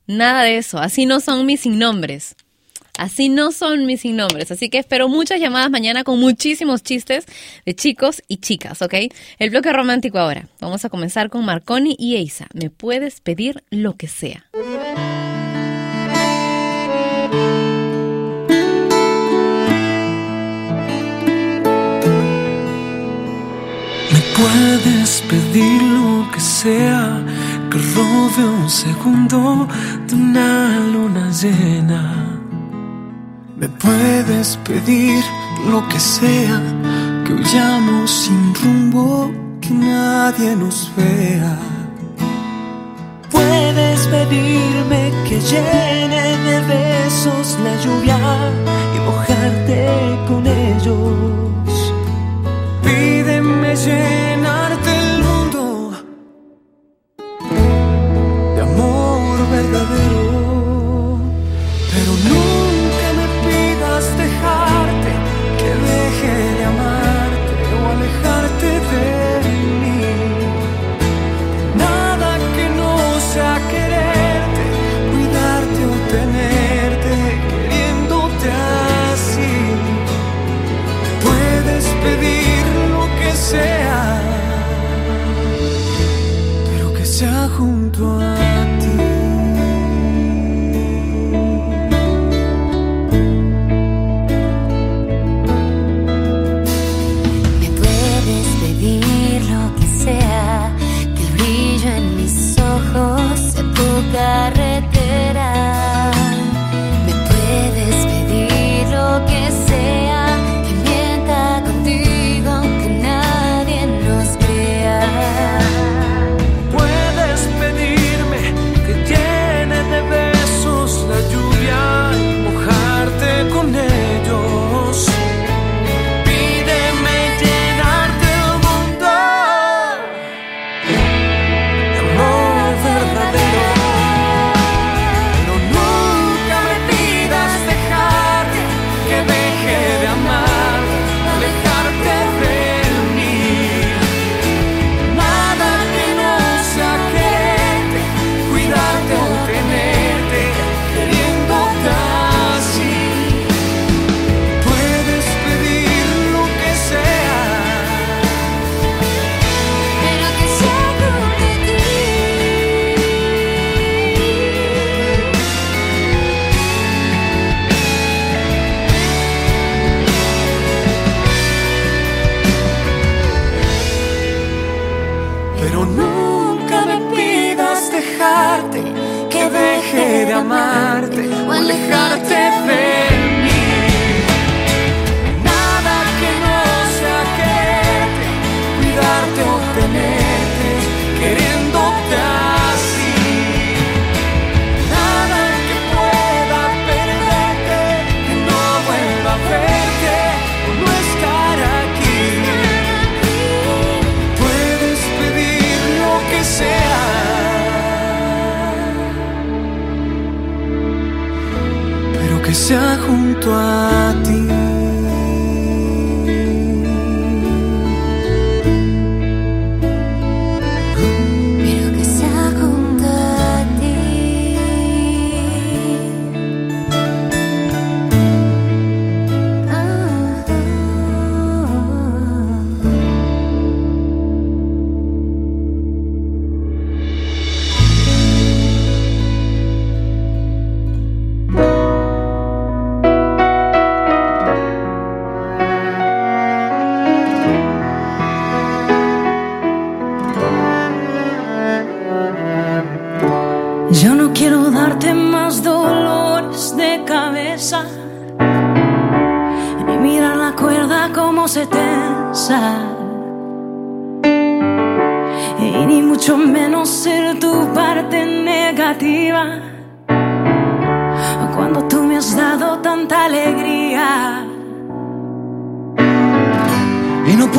Nada de eso, así no son mis sin nombres. Así no son mis sin nombres. Así que espero muchas llamadas mañana con muchísimos chistes de chicos y chicas, ¿ok? El bloque romántico ahora. Vamos a comenzar con Marconi y Eisa. Me puedes pedir lo que sea. Me puedes pedir lo que sea, que robe un segundo de una luna llena. Me puedes pedir lo que sea, que huyamos sin rumbo, que nadie nos vea. Puedes pedirme que llene de besos la lluvia y mojarte con ellos. Pídeme llenarte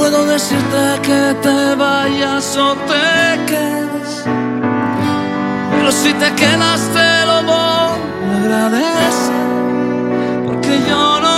puedo decirte que te vayas o te quedes, pero si te quedas te lo voy a agradecer, porque yo no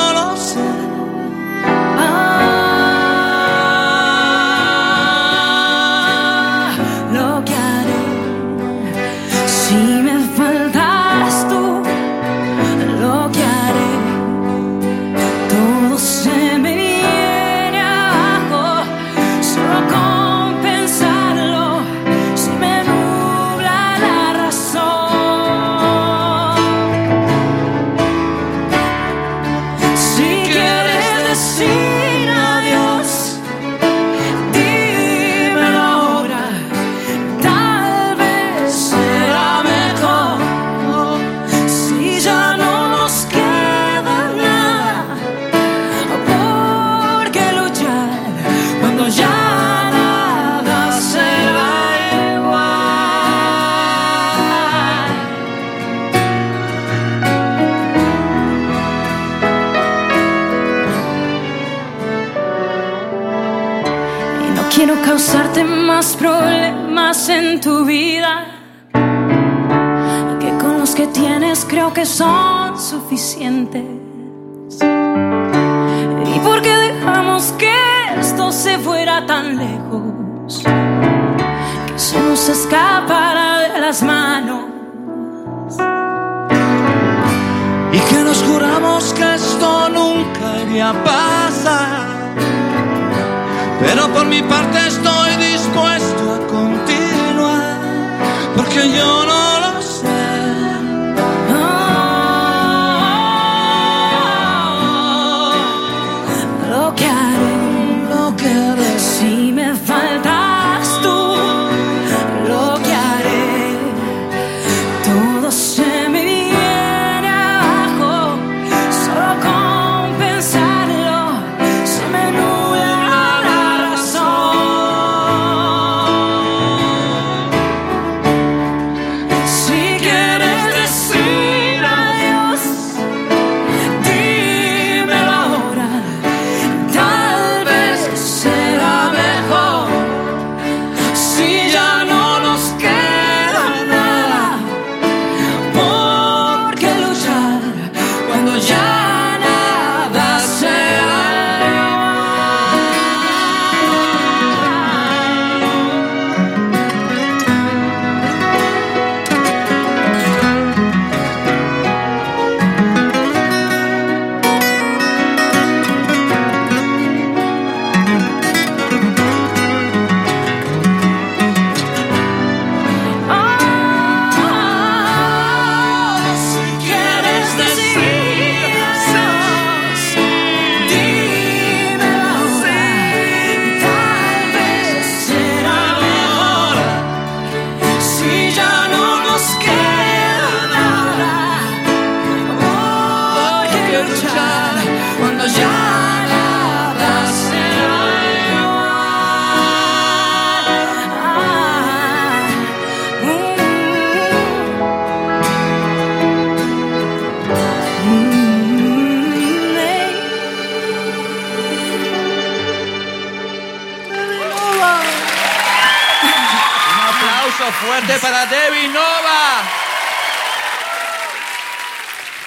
son suficientes. ¿Y por qué dejamos que esto se fuera tan lejos? Que se nos escapara de las manos. Y que nos juramos que esto nunca iría a pasar. Pero por mi parte estoy dispuesto a continuar. Porque yo no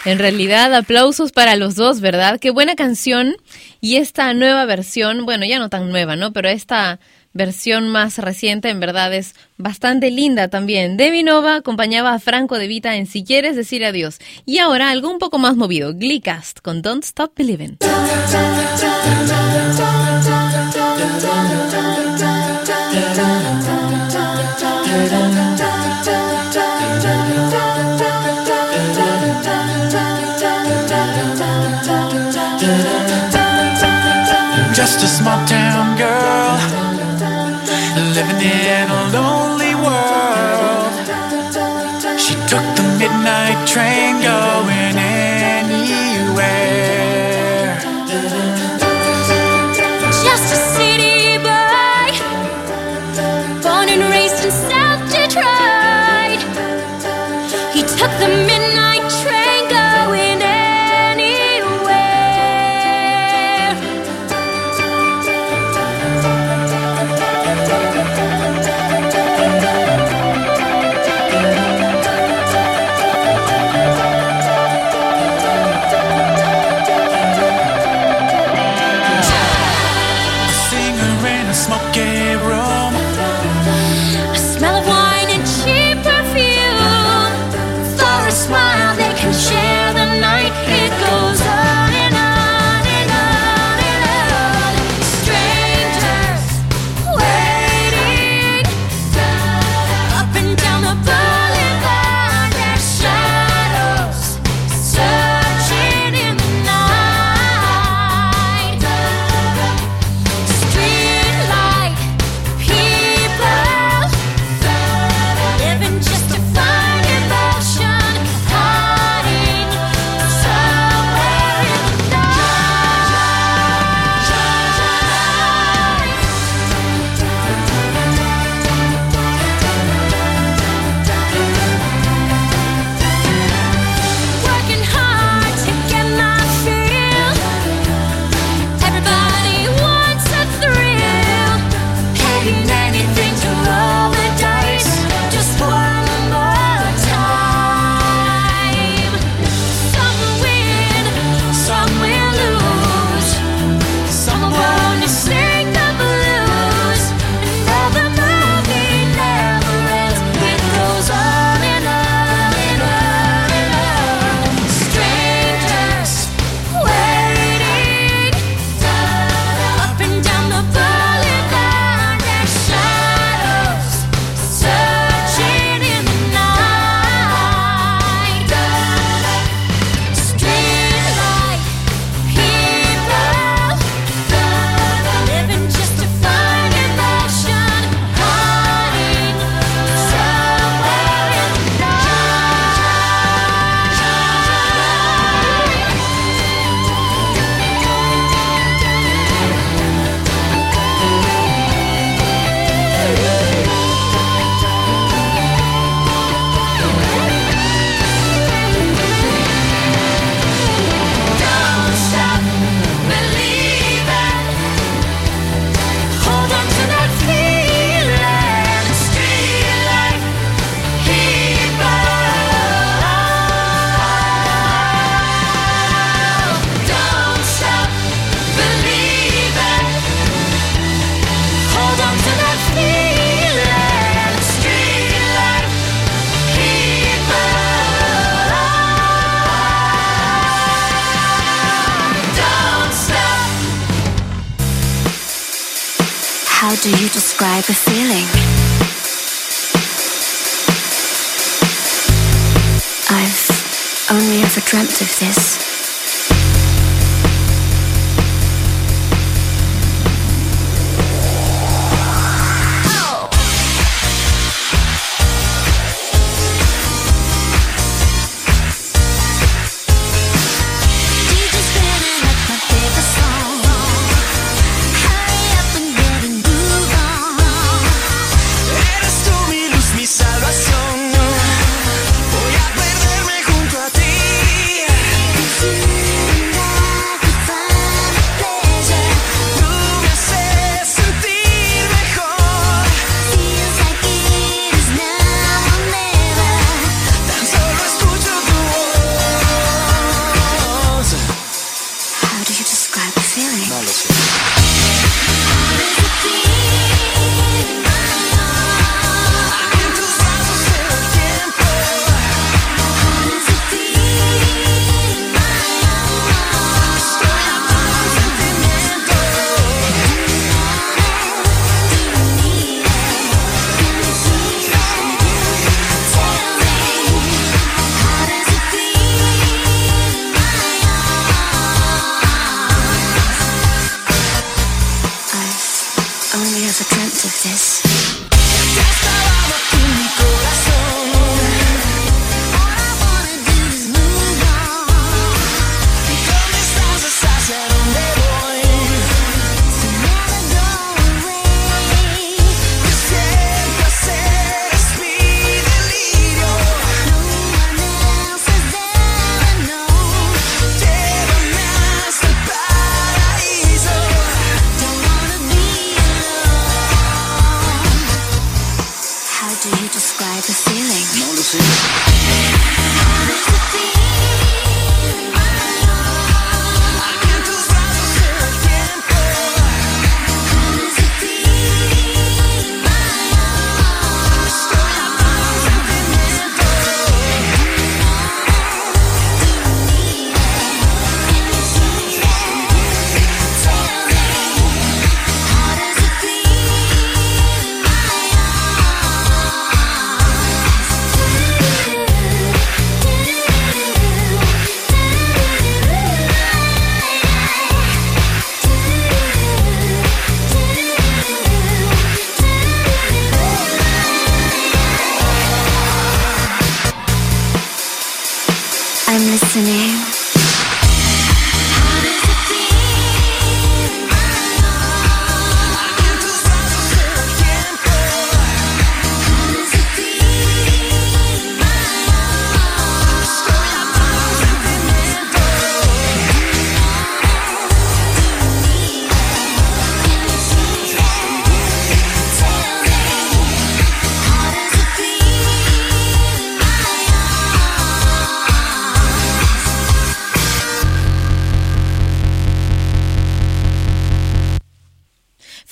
En realidad, aplausos para los dos, ¿verdad? Qué buena canción. Y esta nueva versión, bueno, ya no tan nueva, ¿no? Pero esta versión más reciente, en verdad, es bastante linda también. Demi Nova acompañaba a Franco De Vita en Si Quieres Decir Adiós. Y ahora algo un poco más movido, Gleecast con Don't Stop Believing. Small town girl. Living in a lonely world. She took the midnight train going.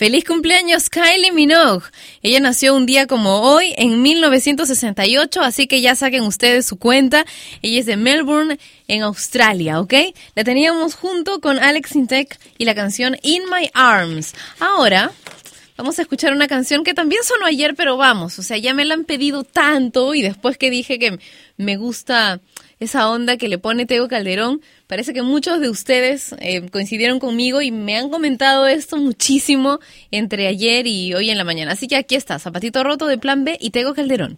Feliz cumpleaños Kylie Minogue. Ella nació un día como hoy en 1968, así que ya saquen ustedes su cuenta. Ella es de Melbourne, en Australia, ¿ok? La teníamos junto con Alex Intec y la canción In My Arms. Ahora vamos a escuchar una canción que también sonó ayer, pero vamos, o sea, ya me la han pedido tanto y después que dije que me gusta esa onda que le pone Tego Calderón. Parece que muchos de ustedes eh, coincidieron conmigo y me han comentado esto muchísimo entre ayer y hoy en la mañana. Así que aquí está, Zapatito Roto de Plan B y Tego Calderón.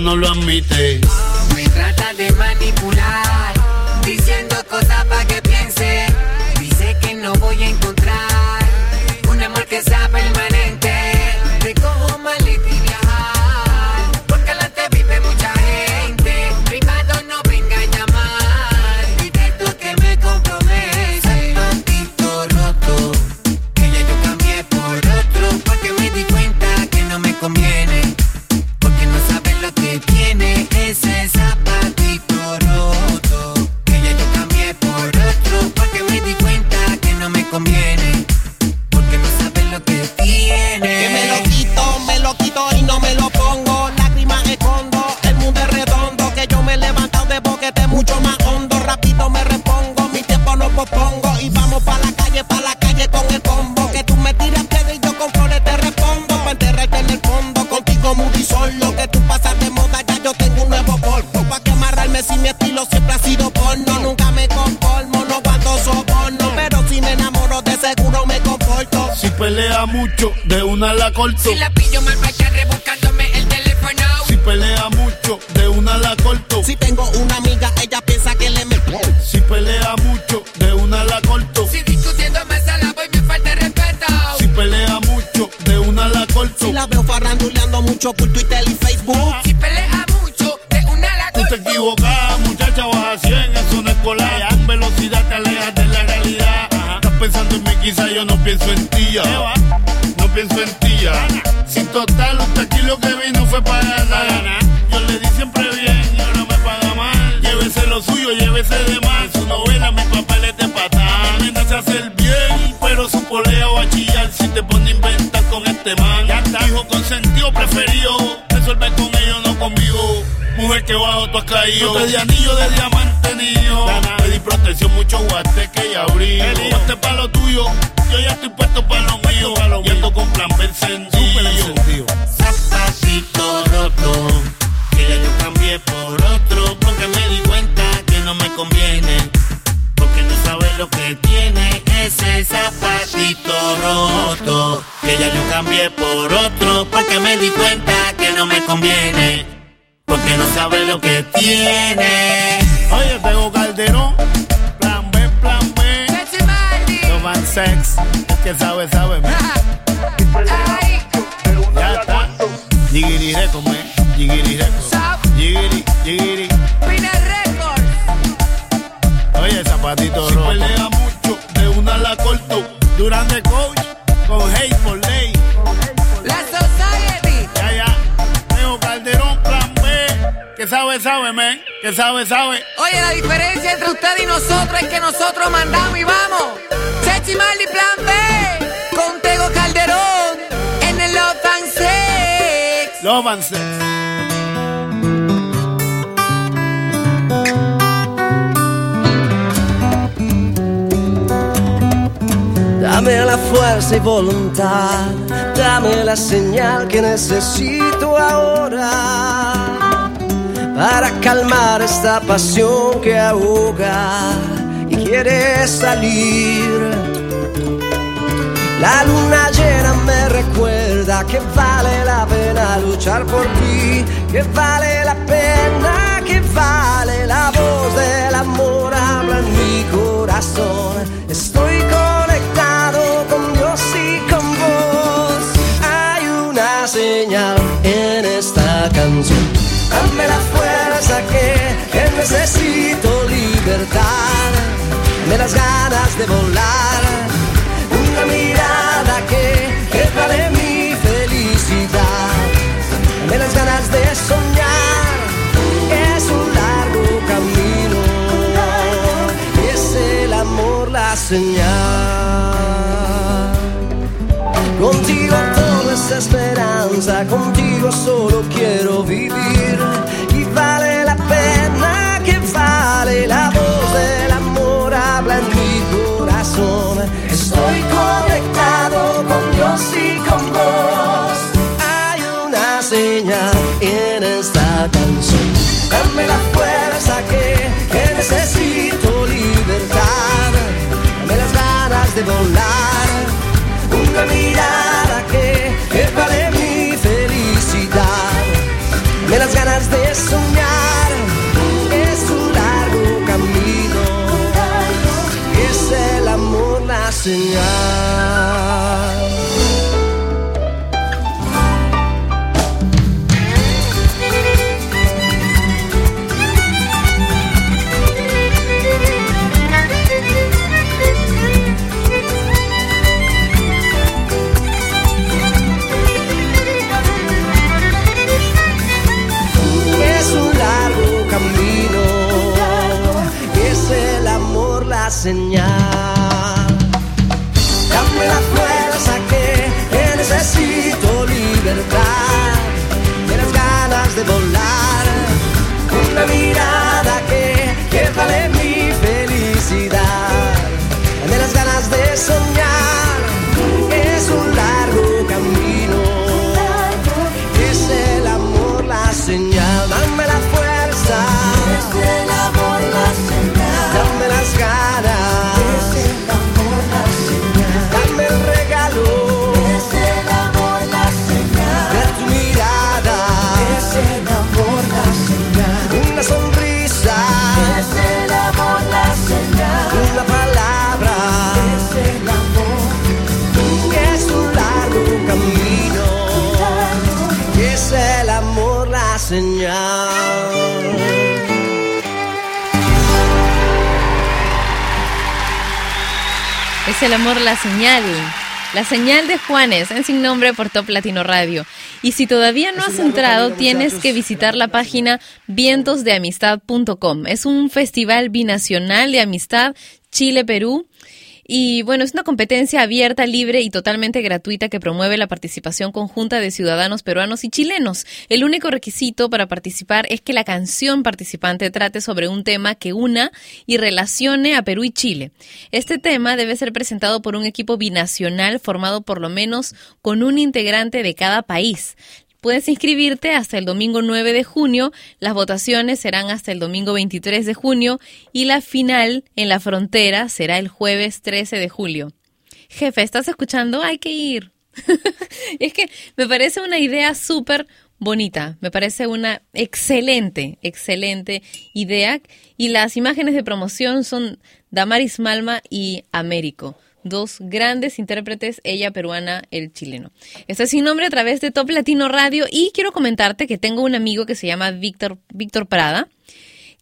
no lo admite. Mucho por Twitter y Facebook. Si pelea mucho, de una la Tú te equivocas, muchacha, vas a 100, eso no es colar. Con velocidad te alejas de la realidad. Estás pensando en mí, quizá yo no pienso en ti ya. No pienso en ti ya. Si total, usted aquí lo que Mujer que bajo tú has caído. No te di anillo de diamante niño. Te di protección, mucho guate que ya abrí. Guate para lo tuyo. Yo ya estoy puesto para lo mío. Y ando con plan B encendido. Zapatito roto. Que ya yo cambié por otro. Porque me di cuenta que no me conviene. Porque no sabes lo que tiene ese zapatito roto. Que ya yo cambié por otro. Porque me di cuenta que no me conviene. Porque no sabe lo que tiene. Oye, tengo Calderón. Plan B, plan B. No man sex. Es que sabe, sabe. man. Ya está. Jigiri Record, man. Jigiri Record. Jigiri, jigiri. Oye, zapatito rojo. Si pelea mucho, de una la corto. Durán de coach, con hate sabe, sabe, man. Que sabe, sabe. Oye, la diferencia entre usted y nosotros es que nosotros mandamos y vamos. Chechi Marley Plan B. Con Tego Calderón. En el Love and Sex. Love and sex. Dame la fuerza y voluntad, dame la señal que necesito ahora para calmar esta pasión que ahoga y quiere salir. La luna llena me recuerda que vale la pena luchar por ti, que vale la pena, que vale la voz del amor habla en mi corazón. Estoy conectado con Dios y con vos. Hay una señal en esta canción. Dame la fuerza que, que necesito libertad. Dame las ganas de volar. Una mirada que, que vale mi felicidad. Dame las ganas de soñar. Es un largo camino. Es el amor la señal. Contigo todo es esperanza, contigo solo quiero vivir. Y vale la pena que vale la voz del amor, habla en mi corazón. Estoy conectado con Dios y con vos. Hay una señal en esta canción. Dame la fuerza que, que necesito Dame las ganas de soñar. Es un largo camino. Es el amor la señal. Es el amor la señal. La señal de Juanes, en sin nombre por Top Latino Radio. Y si todavía no has entrado, tienes que visitar la página vientosdeamistad.com. Es un festival binacional de amistad Chile-Perú. Y bueno, es una competencia abierta, libre y totalmente gratuita que promueve la participación conjunta de ciudadanos peruanos y chilenos. El único requisito para participar es que la canción participante trate sobre un tema que una y relacione a Perú y Chile. Este tema debe ser presentado por un equipo binacional formado por lo menos con un integrante de cada país. Puedes inscribirte hasta el domingo 9 de junio, las votaciones serán hasta el domingo 23 de junio y la final en la frontera será el jueves 13 de julio. Jefe, ¿estás escuchando? Hay que ir. es que me parece una idea súper bonita, me parece una excelente, excelente idea y las imágenes de promoción son Damaris Malma y Américo dos grandes intérpretes, ella peruana, el chileno. Está sin nombre a través de Top Latino Radio y quiero comentarte que tengo un amigo que se llama Víctor, Víctor Prada,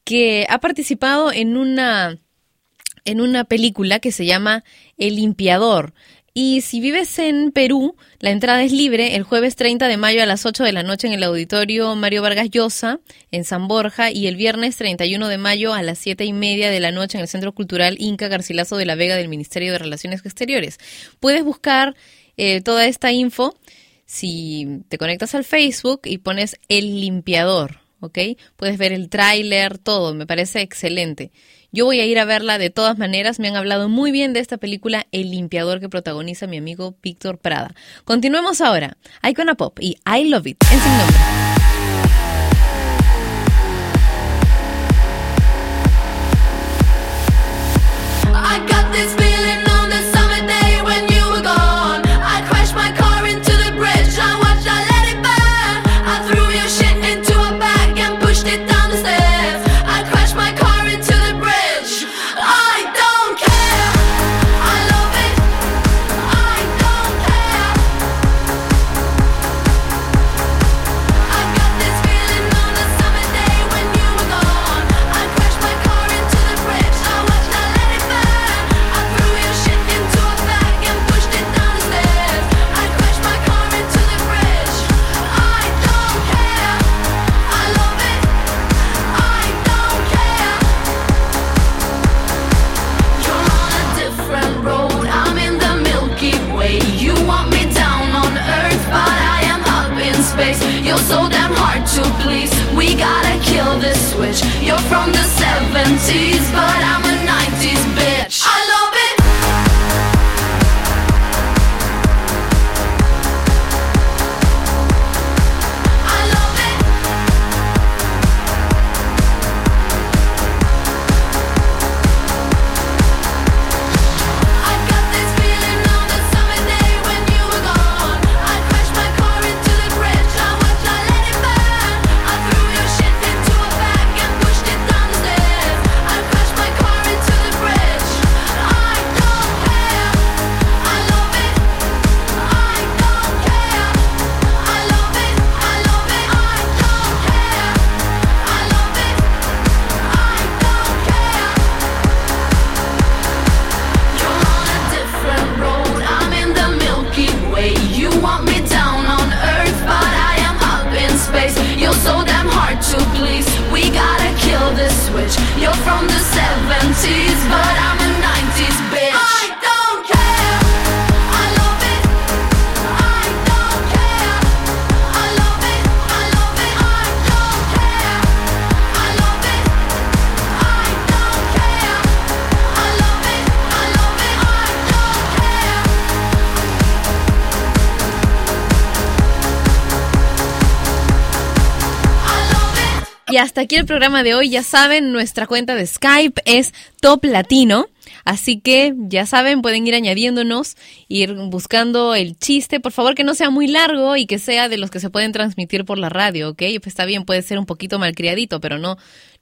que ha participado en una, en una película que se llama El Limpiador. Y si vives en Perú, la entrada es libre el jueves 30 de mayo a las 8 de la noche en el auditorio Mario Vargas Llosa, en San Borja, y el viernes 31 de mayo a las 7 y media de la noche en el Centro Cultural Inca Garcilaso de la Vega del Ministerio de Relaciones Exteriores. Puedes buscar eh, toda esta info si te conectas al Facebook y pones El Limpiador, ¿ok? Puedes ver el tráiler, todo, me parece excelente. Yo voy a ir a verla de todas maneras. Me han hablado muy bien de esta película El limpiador que protagoniza mi amigo Víctor Prada. Continuemos ahora. Icona Pop y I Love It en sin nombre. Aquí el programa de hoy. Ya saben, nuestra cuenta de Skype es Top Latino. Así que ya saben, pueden ir añadiéndonos, ir buscando el chiste. Por favor, que no sea muy largo y que sea de los que se pueden transmitir por la radio, ¿ok? Pues está bien, puede ser un poquito malcriadito, pero no,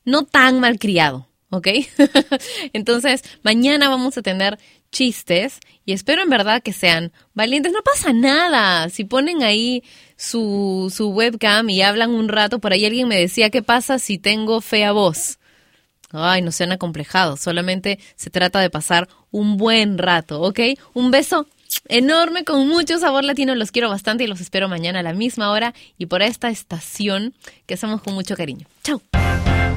no tan malcriado, ¿ok? Entonces, mañana vamos a tener chistes y espero en verdad que sean valientes. No pasa nada. Si ponen ahí su, su webcam y hablan un rato, por ahí alguien me decía, ¿qué pasa si tengo fea voz? Ay, no sean acomplejados, solamente se trata de pasar un buen rato, ¿ok? Un beso enorme con mucho sabor latino, los quiero bastante y los espero mañana a la misma hora y por esta estación que hacemos con mucho cariño. Chao.